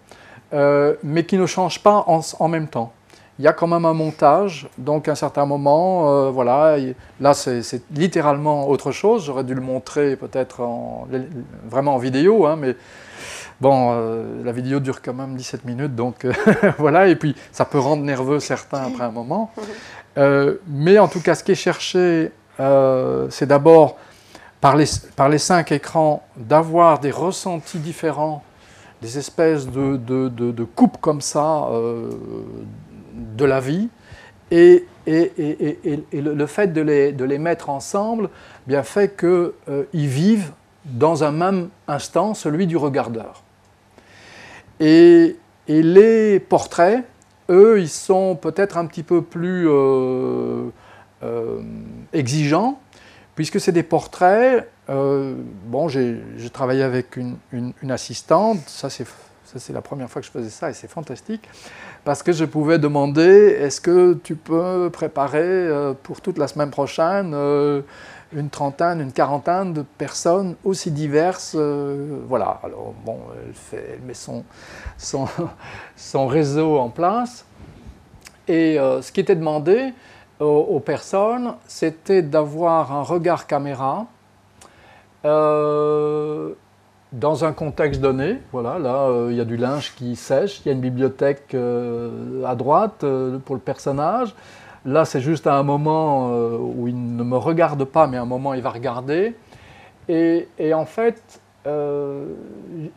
euh, mais qui ne changent pas en, même temps. Il y a quand même un montage, donc à un certain moment, euh, voilà, là c'est littéralement autre chose, j'aurais dû le montrer peut-être vraiment en vidéo, hein, mais Bon, euh, la vidéo dure quand même 17 minutes, donc euh, voilà, et puis ça peut rendre nerveux certains après un moment. Mais en tout cas, ce qui est cherché, c'est d'abord, par les, par les cinq écrans, d'avoir des ressentis différents, des espèces de, de, de, coupes comme ça de la vie, et, et, et, et le, fait de les, de les mettre ensemble bien fait qu'ils vivent dans un même instant celui du regardeur. Et, les portraits, eux, ils sont peut-être un petit peu plus euh, euh, exigeants, puisque c'est des portraits. Euh, bon, j'ai travaillé avec une, assistante, ça c'est la première fois que je faisais ça et c'est fantastique, parce que je pouvais demander est-ce que tu peux préparer pour toute la semaine prochaine une trentaine, une quarantaine de personnes aussi diverses. Euh, voilà, alors bon, elle, fait, met son, son, réseau en place. Et euh, ce qui était demandé aux, personnes, c'était d'avoir un regard caméra euh, dans un contexte donné. Voilà, là, il y a du linge qui sèche, il y a une bibliothèque à droite pour le personnage. Là, c'est juste à un moment euh, où il ne me regarde pas, mais à un moment, il va regarder. Et, en fait, euh,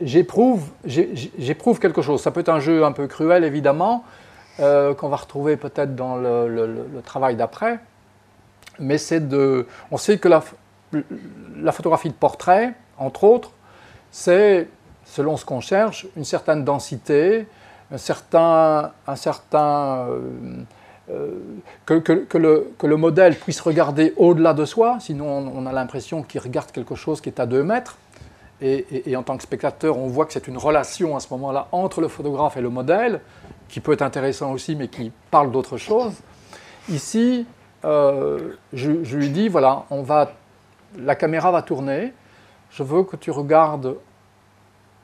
j'éprouve quelque chose. Ça peut être un jeu un peu cruel, évidemment, euh, qu'on va retrouver peut-être dans le, travail d'après. Mais c'est de. On sait que la, photographie de portrait, entre autres, c'est, selon ce qu'on cherche, une certaine densité, un certain. Un certain euh, que, le, modèle puisse regarder au-delà de soi, sinon on, a l'impression qu'il regarde quelque chose qui est à deux mètres. Et, en tant que spectateur, on voit que c'est une relation à ce moment-là entre le photographe et le modèle, qui peut être intéressant aussi, mais qui parle d'autre chose. Ici, euh, je, lui dis, voilà, on va, la caméra va tourner, je veux que tu regardes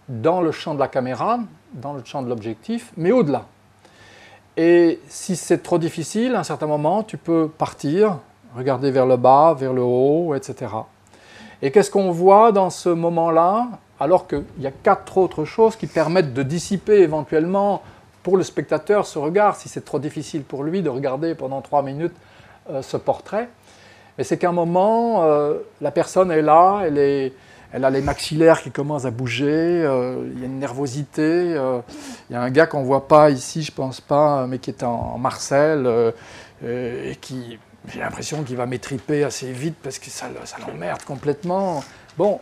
dans le champ de la caméra, dans le champ de l'objectif, mais au-delà. Et si c'est trop difficile, à un certain moment, tu peux partir, regarder vers le bas, vers le haut, etc. Et qu'est-ce qu'on voit dans ce moment-là Alors qu'il y a quatre autres choses qui permettent de dissiper éventuellement pour le spectateur ce regard, si c'est trop difficile pour lui de regarder pendant trois minutes euh, ce portrait? Mais c'est qu'à un moment, euh, la personne est là, elle est elle a les maxillaires qui commencent à bouger, euh, il y a une nervosité. Euh, il y a un gars qu'on ne voit pas ici, je pense pas, mais qui est en, Marcel euh, et qui, j'ai l'impression qu'il va m'étriper assez vite parce que ça, l'emmerde complètement. Bon,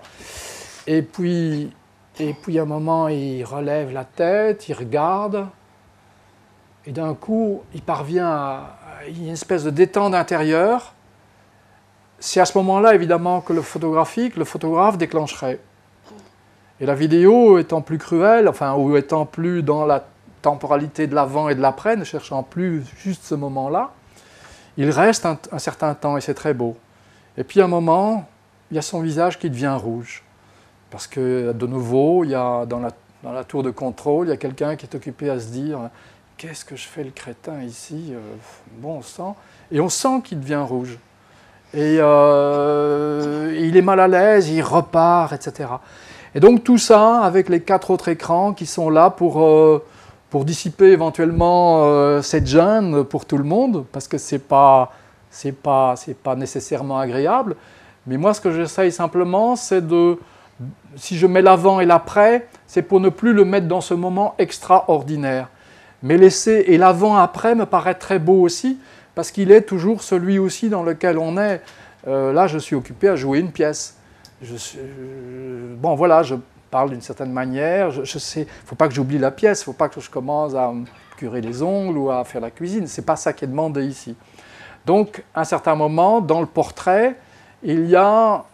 et puis, et puis à un moment, il relève la tête, il regarde, et d'un coup, il parvient à, a une espèce de détente intérieure c'est à ce moment-là, évidemment, que le photographique, le photographe déclencherait. Et la vidéo étant plus cruelle, enfin, ou étant plus dans la temporalité de l'avant et de l'après, ne cherchant plus juste ce moment-là, il reste un, certain temps et c'est très beau. Et puis à un moment, il y a son visage qui devient rouge. Parce que, de nouveau, il y a dans la, dans la tour de contrôle, il y a quelqu'un qui est occupé à se dire Qu'est-ce que je fais le crétin ici? Euh, Bon sang. Et on sent qu'il devient rouge. Et euh, il est mal à l'aise, il repart, etc. Et donc tout ça avec les quatre autres écrans qui sont là pour, euh, pour dissiper éventuellement euh, cette gêne pour tout le monde, parce que ce n'est pas, pas, pas nécessairement agréable. Mais moi, ce que j'essaye simplement, c'est de, si je mets l'avant et l'après, c'est pour ne plus le mettre dans ce moment extraordinaire. Mais laisser, et l'avant-après me paraît très beau aussi, parce qu'il est toujours celui aussi dans lequel on est. Euh, là, je suis occupé à jouer une pièce. Je, bon, voilà, je parle d'une certaine manière. Je, sais, il ne faut pas que j'oublie la pièce, il ne faut pas que je commence à curer les ongles ou à faire la cuisine. Ce n'est pas ça qui est demandé ici. Donc, à un certain moment, dans le portrait, il y a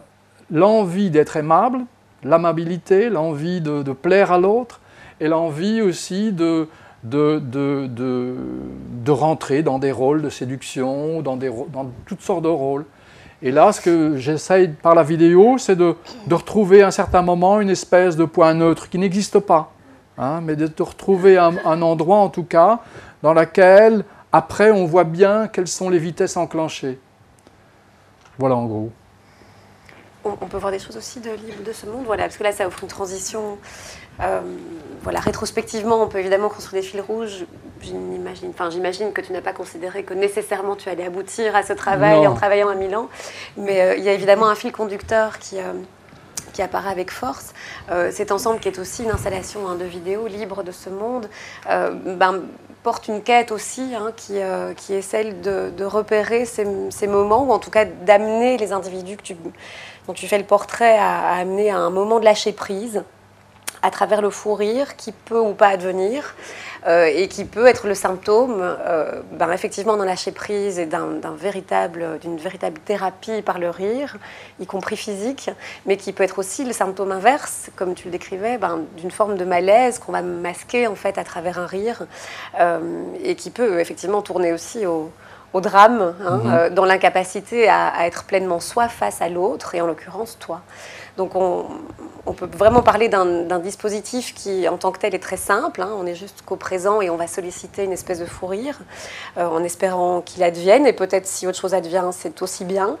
l'envie d'être aimable, l'amabilité, l'envie de, plaire à l'autre, et l'envie aussi de, de, de, de, rentrer dans des rôles de séduction, dans, des, dans toutes sortes de rôles. Et là, ce que j'essaye par la vidéo, c'est de, retrouver à un certain moment une espèce de point neutre qui n'existe pas, hein, mais de, retrouver un, un, endroit, en tout cas, dans lequel, après, on voit bien quelles sont les vitesses enclenchées. Voilà en gros. on, peut voir des choses aussi de de ce monde, voilà, parce que là, ça offre une transition. Euh, voilà, rétrospectivement, on peut évidemment construire des fils rouges. J'imagine, enfin, j'imagine que tu n'as pas considéré que nécessairement tu allais aboutir à ce travail en travaillant à Milan, mais euh, il y a évidemment un fil conducteur qui euh, qui apparaît avec force. cet ensemble qui est aussi une installation hein, de vidéos libre de ce monde, ben, porte une quête aussi hein, qui, qui est celle de, repérer ces, ces, moments, ou en tout cas d'amener les individus que tu, dont tu fais le portrait à, amener à un moment de lâcher prise à travers le fou rire qui peut ou pas advenir euh, et qui peut être le symptôme euh, ben, effectivement d'un lâcher prise et d'un, véritable, d'une véritable thérapie par le rire, y compris physique, mais qui peut être aussi le symptôme inverse, comme tu le décrivais, ben, d'une forme de malaise qu'on va masquer en fait à travers un rire euh, et qui peut effectivement tourner aussi au, au drame, hein, euh, dans l'incapacité à, être pleinement soi face à l'autre, et en l'occurrence toi. Donc on, peut vraiment parler d'un dispositif qui en tant que tel est très simple, hein. on est juste qu'au présent et on va solliciter une espèce de fou rire euh, en espérant qu'il advienne, et peut-être si autre chose advient, c'est aussi bien,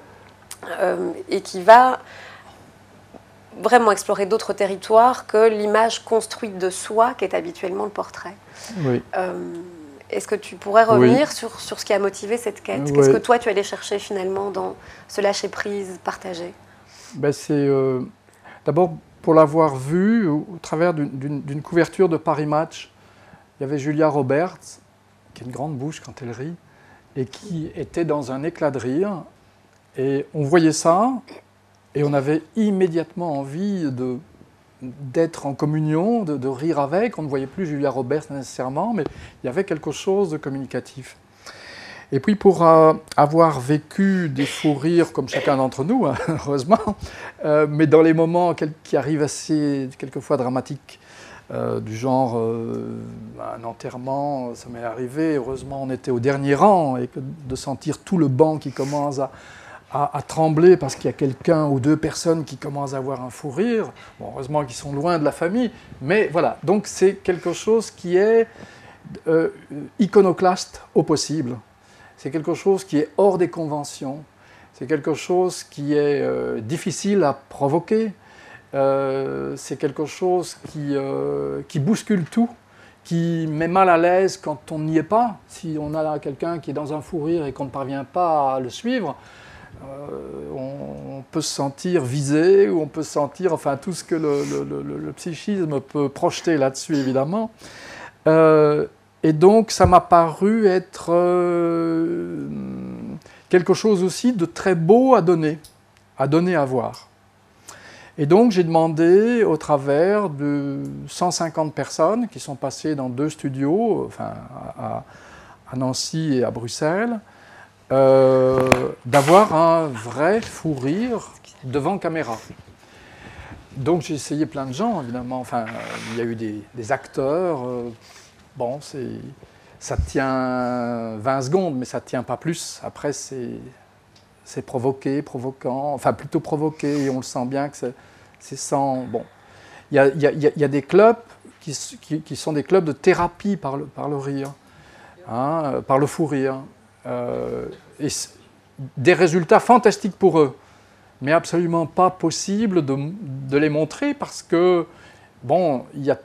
euh, et qui va vraiment explorer d'autres territoires que l'image construite de soi qui est habituellement le portrait. Oui. Est-ce que tu pourrais revenir sur, sur, ce qui a motivé cette quête? Qu'est-ce que toi tu allais chercher finalement dans ce lâcher-prise partagé? Ben euh, d'abord pour l'avoir vu au, travers d'une couverture de Paris Match. Il y avait Julia Roberts, qui a une grande bouche quand elle rit, et qui était dans un éclat de rire. Et on voyait ça, et on avait immédiatement envie d'être en communion, de, rire avec. On ne voyait plus Julia Roberts nécessairement, mais il y avait quelque chose de communicatif. Et puis pour euh, avoir vécu des fous rires comme chacun d'entre nous, hein, heureusement, euh, mais dans les moments qui arrivent assez quelquefois dramatiques, euh, du genre un enterrement, ça m'est arrivé, heureusement on était au dernier rang, et de sentir tout le banc qui commence à, trembler parce qu'il y a quelqu'un ou deux personnes qui commencent à avoir un fou rire. Heureusement qu'ils sont loin de la famille, mais voilà. Donc c'est quelque chose qui est iconoclaste au possible. C'est quelque chose qui est hors des conventions. C'est quelque chose qui est euh, difficile à provoquer. Euh, c'est quelque chose qui, qui bouscule tout qui met mal à l'aise quand on n'y est pas. Si on a quelqu'un qui est dans un fou rire et qu'on ne parvient pas à le suivre, euh, on, peut se sentir visé ou on peut se sentir, enfin tout ce que le, psychisme peut projeter là-dessus évidemment. Euh, et donc ça m'a paru être euh, quelque chose aussi de très beau à donner, à donner à voir. Et donc j'ai demandé au travers de 150 personnes qui sont passées dans deux studios, enfin à, Nancy et à Bruxelles, euh, d'avoir un vrai fou rire devant caméra. Donc j'ai essayé plein de gens, évidemment. Enfin, il y a eu des, acteurs. Euh, bon, ça tient 20 secondes, mais ça ne tient pas plus. Après, c'est, provoqué, provoquant. Enfin, plutôt provoqué, et on le sent bien que c'est, sans... Bon. Il y a, y a, des clubs qui, qui, sont des clubs de thérapie par le, par le rire, hein, par le fou rire. Euh, et des résultats fantastiques pour eux, mais absolument pas possible de, les montrer parce que, bon, il y a,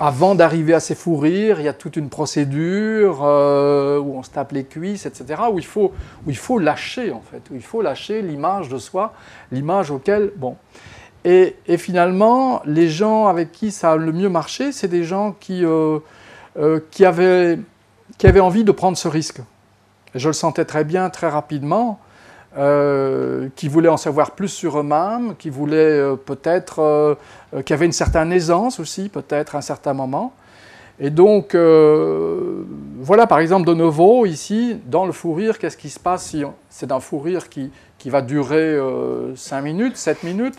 avant d'arriver à ces rires, il y a toute une procédure euh, où on se tape les cuisses, etc., où il faut, où il faut lâcher, en fait, où il faut lâcher l'image de soi, l'image auquel, bon. Et, finalement, les gens avec qui ça a le mieux marché, c'est des gens qui, euh, qui, avaient, qui avaient envie de prendre ce risque je le sentais très bien, très rapidement, euh, qui voulaient en savoir plus sur eux-mêmes, qui voulaient euh, peut-être, euh, qui avaient une certaine aisance aussi, peut-être à un certain moment. Et donc, voilà par exemple de nouveau ici, dans le fou rire, qu'est-ce qui se passe si c'est un fou rire qui, qui va durer 5 minutes, 7 minutes,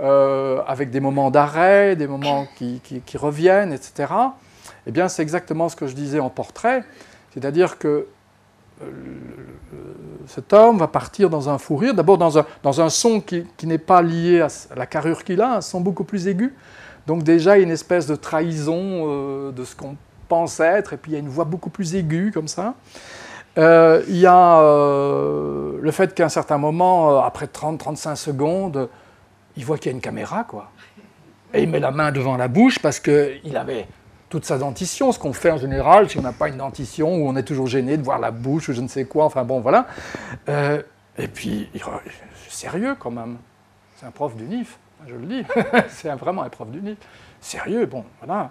avec des moments d'arrêt, des moments qui, qui, qui reviennent, etc. Eh bien, c'est exactement ce que je disais en portrait, c'est-à-dire que cet homme va partir dans un fou rire, d'abord dans un, dans un, son qui, qui n'est pas lié à la carrure qu'il a, un son beaucoup plus aigu. Donc déjà, il y a une espèce de trahison euh, de ce qu'on pense être, et puis il y a une voix beaucoup plus aiguë comme ça. Euh, il y a euh, le fait qu'à un certain moment, euh, après 30-35 secondes, il voit qu'il y a une caméra, quoi. Et il met la main devant la bouche parce qu'il avait toute sa dentition, ce qu'on fait en général si on n'a pas une dentition, où on est toujours gêné de voir la bouche ou je ne sais quoi, enfin bon, voilà. et puis, sérieux quand même. C'est un prof du NIF, je le dis. c'est vraiment un prof du NIF. Sérieux, bon, voilà.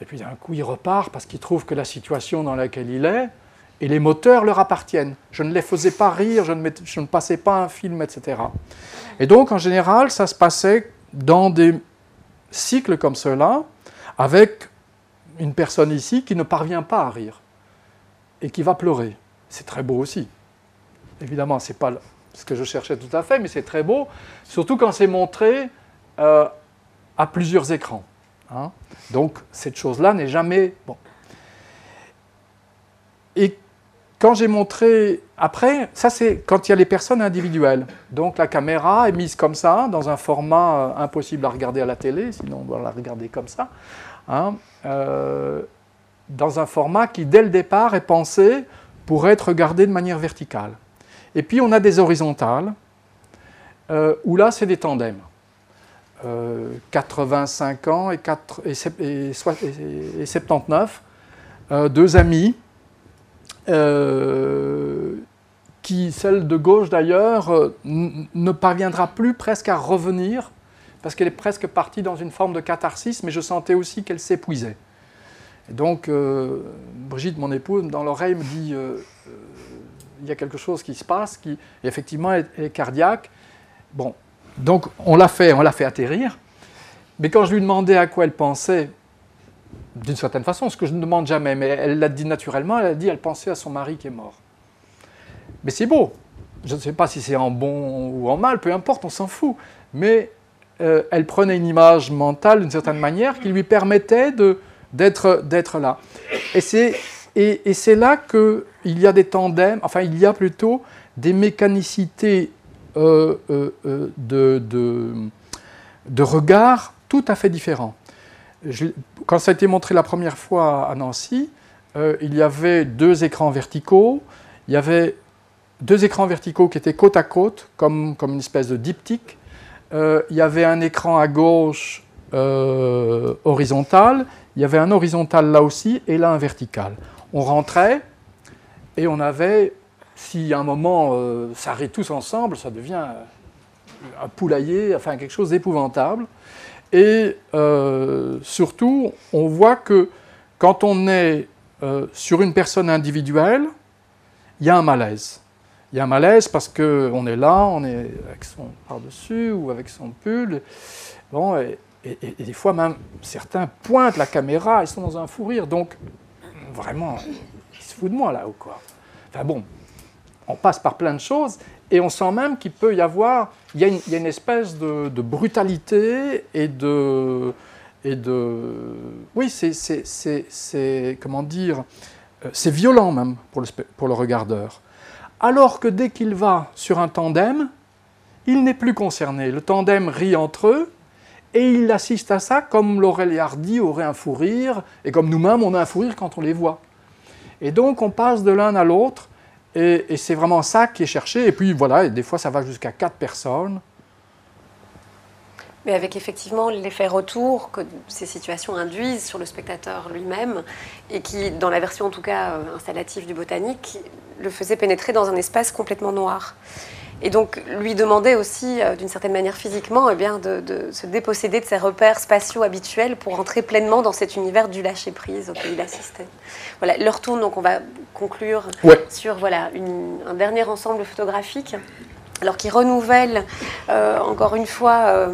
Et puis d'un coup, il repart parce qu'il trouve que la situation dans laquelle il est, et les moteurs leur appartiennent. Je ne les faisais pas rire, je ne, je ne passais pas un film, etc. Et donc, en général, ça se passait dans des cycles comme cela, avec une personne ici qui ne parvient pas à rire et qui va pleurer. C'est très beau aussi. Évidemment, ce n'est pas ce que je cherchais tout à fait, mais c'est très beau, surtout quand c'est montré euh, à plusieurs écrans. Hein. Donc, cette chose-là n'est jamais... Bon. Et quand j'ai montré, après, ça c'est quand il y a les personnes individuelles. Donc la caméra est mise comme ça, dans un format euh, impossible à regarder à la télé, sinon on doit la regarder comme ça. Hein, euh, dans un format qui, dès le départ, est pensé pour être regardé de manière verticale. Et puis on a des horizontales, euh, où là c'est des tandems. 85 ans et, 4, et, et, et 79, deux amis euh, qui, celle de gauche d'ailleurs, euh, ne parviendra plus presque à revenir, parce qu'elle est presque partie dans une forme de catharsis, mais je sentais aussi qu'elle s'épuisait. Et donc, euh, Brigitte, mon épouse, dans l'oreille me dit, il y a quelque chose qui se passe, qui effectivement est, cardiaque. Bon, donc on l'a fait, on l'a fait atterrir. Mais quand je lui demandais à quoi elle pensait, d'une certaine façon, ce que je ne demande jamais, mais elle l'a dit naturellement, elle a dit elle pensait à son mari qui est mort. Mais c'est beau. Je ne sais pas si c'est en bon ou en mal, peu importe, on s'en fout. Mais euh, elle prenait une image mentale d'une certaine manière qui lui permettait d'être là. Et c'est là qu'il y a des tandems, enfin il y a plutôt des mécanicités euh, euh, de, regard tout à fait différents quand ça a été montré la première fois à Nancy, il y avait deux écrans verticaux. Il y avait deux écrans verticaux qui étaient côte à côte, comme, comme une espèce de diptyque. Euh, il y avait un écran à gauche euh, horizontal. Il y avait un horizontal là aussi et là un vertical. On rentrait et on avait, si à un moment ça arrive tous ensemble, ça devient un poulailler, enfin quelque chose d'épouvantable. Et euh, surtout, on voit que quand on est euh, sur une personne individuelle, il y a un malaise. Il y a un malaise parce qu'on est là, on est avec son par-dessus ou avec son pull. Bon, et, des fois même, certains pointent la caméra, ils sont dans un fou rire. Donc, vraiment, ils se foutent de moi là ou quoi. Enfin bon, on passe par plein de choses et on sent même qu'il peut y avoir, il y a une, espèce de, brutalité et de, oui, c'est, comment dire, euh, c'est violent même pour le regardeur. Alors que dès qu'il va sur un tandem, il n'est plus concerné. Le tandem rit entre eux et il assiste à ça comme Laurel et Hardy auraient un fou rire et comme nous-mêmes on a un fou rire quand on les voit. Et donc on passe de l'un à l'autre et, c'est vraiment ça qui est cherché. Et puis voilà, des fois ça va jusqu'à quatre personnes. Mais avec effectivement l'effet retour que ces situations induisent sur le spectateur lui-même, et qui, dans la version en tout cas euh, installative du botanique, le faisait pénétrer dans un espace complètement noir. Et donc lui demander aussi, euh, d'une certaine manière physiquement, eh bien, de, se déposséder de ses repères spatiaux habituels pour entrer pleinement dans cet univers du lâcher-prise auquel il assistait. Voilà, leur tourne, donc on va conclure sur voilà, un dernier ensemble photographique alors qui renouvelle euh, encore une fois euh,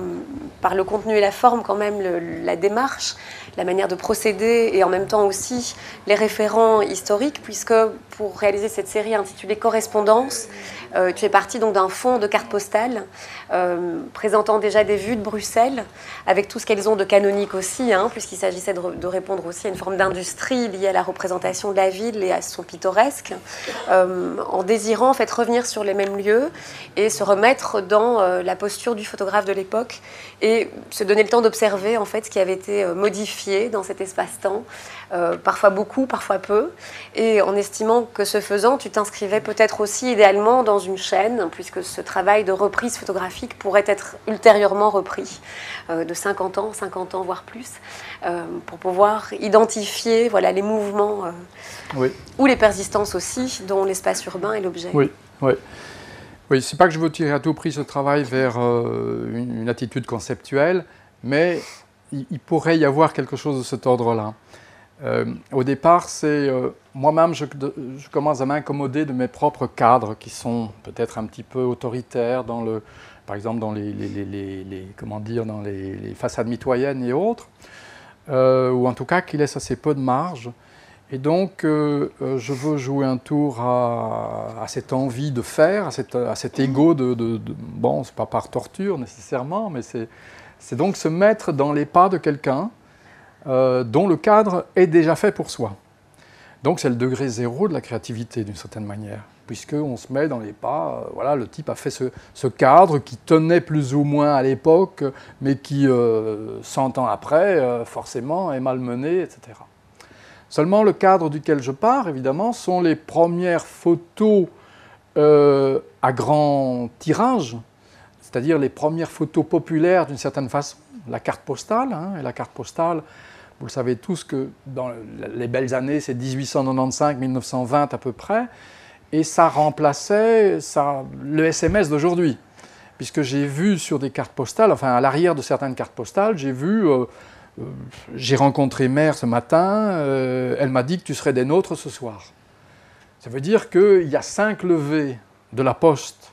par le contenu et la forme quand même la démarche, la manière de procéder et en même temps aussi les référents historiques puisque pour réaliser cette série intitulée Correspondance, Euh, tu es parti donc d'un fond de cartes postales euh, présentant déjà des vues de Bruxelles, avec tout ce qu'elles ont de canonique aussi, hein, puisqu'il s'agissait de, répondre aussi à une forme d'industrie liée à la représentation de la ville et à son pittoresque, euh, en désirant en fait revenir sur les mêmes lieux et se remettre dans la posture du photographe de l'époque et se donner le temps d'observer en fait ce qui avait été modifié dans cet espace-temps, parfois beaucoup, parfois peu, et en estimant que ce faisant, tu t'inscrivais peut-être aussi idéalement dans une chaîne, puisque ce travail de reprise photographique pourrait être ultérieurement repris euh, de 50 ans, 50 ans, voire plus, euh, pour pouvoir identifier voilà, les mouvements euh, ou les persistances aussi, dont l'espace urbain est l'objet. Oui, oui. Oui, c'est pas que je veux tirer à tout prix ce travail vers une, attitude conceptuelle, mais il, pourrait y avoir quelque chose de cet ordre-là. Euh, au départ, c'est euh, moi-même, je, commence à m'incommoder de mes propres cadres qui sont peut-être un petit peu autoritaires, dans le, par exemple dans les, comment dire, dans les, façades mitoyennes et autres, euh, ou en tout cas qui laissent assez peu de marge. Et donc, je veux jouer un tour à, cette envie de faire, à, cet ego de, de, de bon, c'est pas par torture nécessairement, mais c'est donc se mettre dans les pas de quelqu'un euh, dont le cadre est déjà fait pour soi. Donc c'est le degré zéro de la créativité d'une certaine manière, puisqu'on se met dans les pas, euh, voilà, le type a fait ce, cadre qui tenait plus ou moins à l'époque, mais qui, euh, 100 ans après, euh, forcément, est malmené, etc. Seulement le cadre duquel je pars, évidemment, sont les premières photos à grand tirage, c'est-à-dire les premières photos populaires d'une certaine façon, la carte postale, hein, et la carte postale, vous le savez tous que dans les belles années, c'est 1895-1920 à peu près, et ça remplaçait ça, le SMS d'aujourd'hui. Puisque j'ai vu sur des cartes postales, enfin à l'arrière de certaines cartes postales, j'ai vu, euh, euh, j'ai rencontré Mère ce matin, euh, elle m'a dit que tu serais des nôtres ce soir. Ça veut dire qu'il y a cinq levées de la poste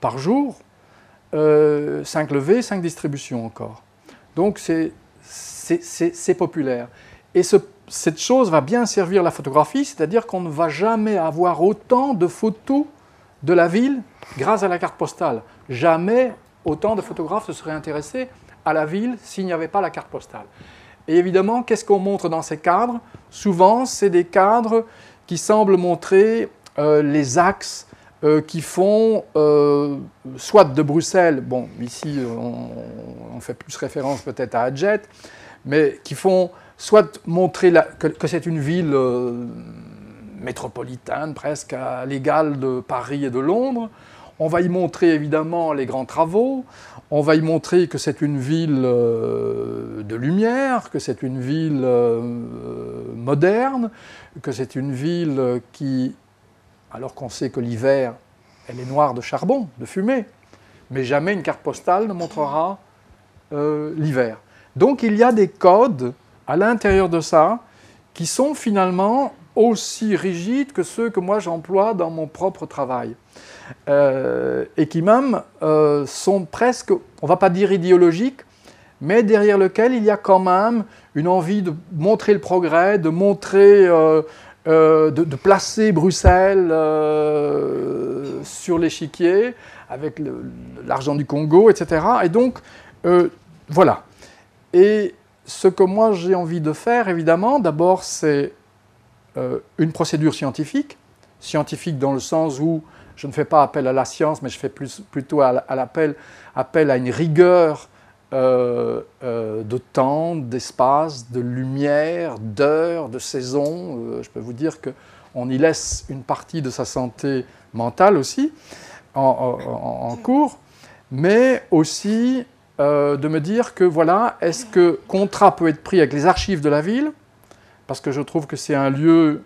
par jour, cinq levées, cinq distributions encore. Donc c'est populaire. Et cette chose va bien servir la photographie, c'est-à-dire qu'on ne va jamais avoir autant de photos de la ville grâce à la carte postale. Jamais autant de photographes se seraient intéressés à la ville s'il n'y avait pas la carte postale. Et évidemment, qu'est-ce qu'on montre dans ces cadres? Souvent, c'est des cadres qui semblent montrer euh, les axes euh, qui font euh, soit de Bruxelles, bon, ici on, on fait plus référence peut-être à Adjet, mais qui font soit montrer que, c'est une ville euh, métropolitaine, presque à l'égal de Paris et de Londres. On va y montrer évidemment les grands travaux, on va y montrer que c'est une ville euh, de lumière, que c'est une ville euh, moderne, que c'est une ville qui, alors qu'on sait que l'hiver, elle est noire de charbon, de fumée, mais jamais une carte postale ne montrera l'hiver. Donc il y a des codes à l'intérieur de ça qui sont finalement aussi rigides que ceux que moi j'emploie dans mon propre travail. Euh, et qui même euh, sont presque, on va pas dire idéologiques, mais derrière lequel il y a quand même une envie de montrer le progrès, de montrer, euh, de, placer Bruxelles sur l'échiquier avec l'argent du Congo, etc. Et donc, voilà. Et ce que moi j'ai envie de faire, évidemment, d'abord, c'est euh, une procédure scientifique, scientifique dans le sens où je ne fais pas appel à la science, mais je fais plutôt à, l'appel, appel à une rigueur euh, euh, de temps, d'espace, de lumière, d'heures, de saison. je peux vous dire qu'on y laisse une partie de sa santé mentale aussi en cours, mais aussi euh, de me dire que voilà, est-ce que contrat peut être pris avec les archives de la ville? Parce que je trouve que c'est un lieu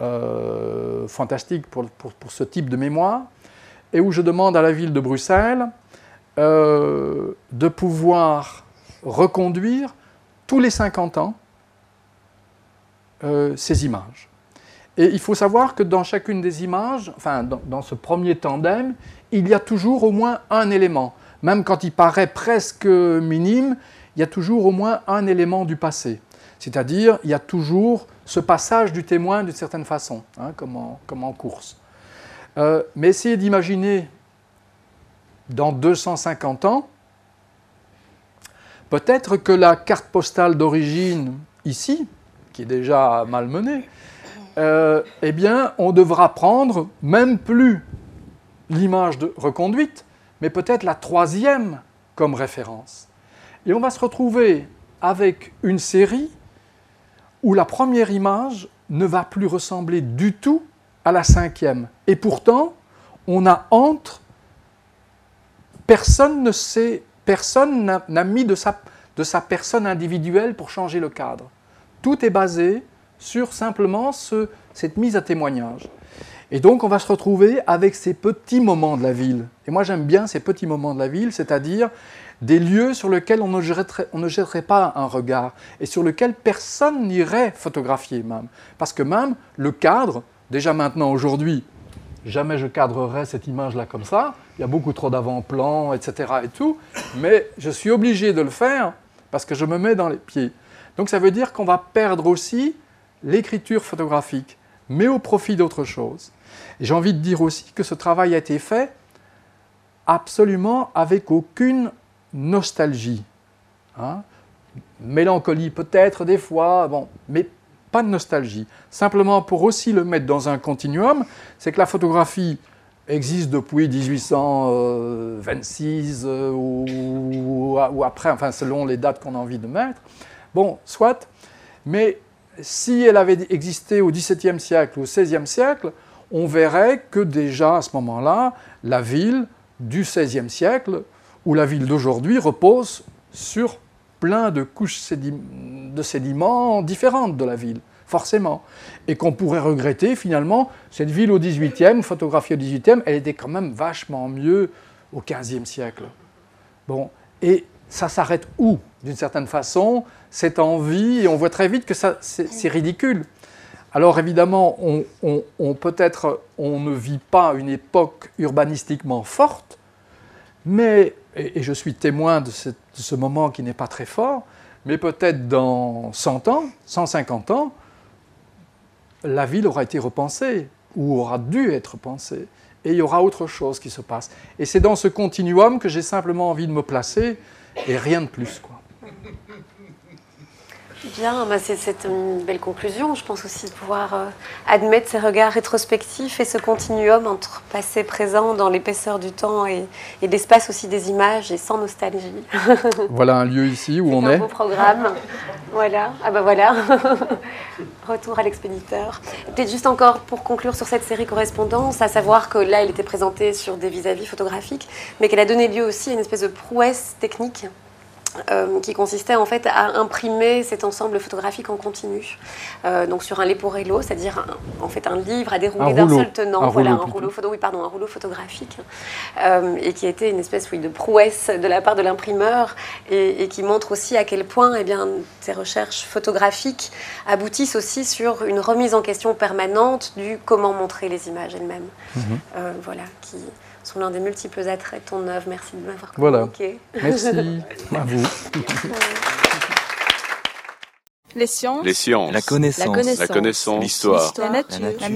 euh, fantastique pour, ce type de mémoire, et où je demande à la ville de Bruxelles euh, de pouvoir reconduire tous les 50 ans ces images. Et il faut savoir que dans chacune des images, enfin dans ce premier tandem, il y a toujours au moins un élément même quand il paraît presque minime, il y a toujours au moins un élément du passé. C'est-à-dire, il y a toujours ce passage du témoin d'une certaine façon, hein, comme, en, course. Euh, mais essayez d'imaginer dans 250 ans, peut-être que la carte postale d'origine ici, qui est déjà malmenée, euh, eh bien, on devra prendre même plus l'image reconduite, mais peut-être la troisième comme référence. Et on va se retrouver avec une série où la première image ne va plus ressembler du tout à la cinquième. Et pourtant, on a entre, personne ne sait, personne n'a mis de sa, personne individuelle pour changer le cadre. Tout est basé sur simplement ce, cette mise à témoignage. Et donc on va se retrouver avec ces petits moments de la ville. Et moi j'aime bien ces petits moments de la ville, c'est-à-dire des lieux sur lesquels on ne, jetterait, pas un regard et sur lesquels personne n'irait photographier même. Parce que même le cadre, déjà maintenant aujourd'hui, jamais je cadrerai cette image-là comme ça, il y a beaucoup trop d'avant-plan, etc. et tout, mais je suis obligé de le faire parce que je me mets dans les pieds. Donc ça veut dire qu'on va perdre aussi l'écriture photographique, mais au profit d'autre chose. J'ai envie de dire aussi que ce travail a été fait absolument avec aucune nostalgie. Hein. Mélancolie peut-être des fois, bon, mais pas de nostalgie. Simplement pour aussi le mettre dans un continuum, c'est que la photographie existe depuis 1826 euh, ou, ou, après, enfin selon les dates qu'on a envie de mettre. Bon, soit, mais si elle avait existé au XVIIe siècle ou au XVIe siècle, on verrait que déjà à ce moment-là, la ville du XVIe siècle ou la ville d'aujourd'hui repose sur plein de couches de sédiments différentes de la ville, forcément. Et qu'on pourrait regretter finalement, cette ville au XVIIIe, photographiée au XVIIIe, elle était quand même vachement mieux au XVe siècle. Bon, et ça s'arrête où D'une certaine façon, cette envie, et on voit très vite que c'est ridicule. Alors évidemment, on, peut-être on ne vit pas une époque urbanistiquement forte, mais, et, je suis témoin de, ce moment qui n'est pas très fort, mais peut-être dans 100 ans, 150 ans, la ville aura été repensée, ou aura dû être pensée, et il y aura autre chose qui se passe. Et c'est dans ce continuum que j'ai simplement envie de me placer, et rien de plus. Quoi. Bien, bah, c'est une belle conclusion. Je pense aussi de pouvoir euh, admettre ces regards rétrospectifs et ce continuum entre passé, présent, dans l'épaisseur du temps et, et l'espace aussi des images et sans nostalgie. Voilà un lieu ici où on un est. beau programme. voilà. Ah bah voilà. Retour à l'expéditeur. Peut-être juste encore pour conclure sur cette série correspondance, à savoir que là, elle était présentée sur des vis-à-vis -vis photographiques, mais qu'elle a donné lieu aussi à une espèce de prouesse technique euh, qui consistait en fait à imprimer cet ensemble photographique en continu, euh, donc sur un leporello, c'est-à-dire en fait un livre à dérouler d'un seul tenant, un voilà, rouleau, un rouleau, photo, oui, pardon, un rouleau photographique, euh, et qui a été une espèce oui, de prouesse de la part de l'imprimeur, et, et, qui montre aussi à quel point eh bien, ces recherches photographiques aboutissent aussi sur une remise en question permanente du comment montrer les images elles-mêmes, Mhm. euh, voilà, qui sont l'un des multiples attraits de ton œuvre. Merci de m'avoir communiqué. Voilà. Merci à vous. Les sciences. Les sciences. La connaissance. La connaissance. La. L'histoire. La nature. La nature. La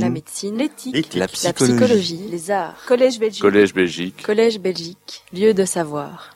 La médecine. La. L'éthique. La La psychologie. psychologie. Les arts. Collège Belgique. Collège Belgique. Collège Belgique. Lieu de savoir.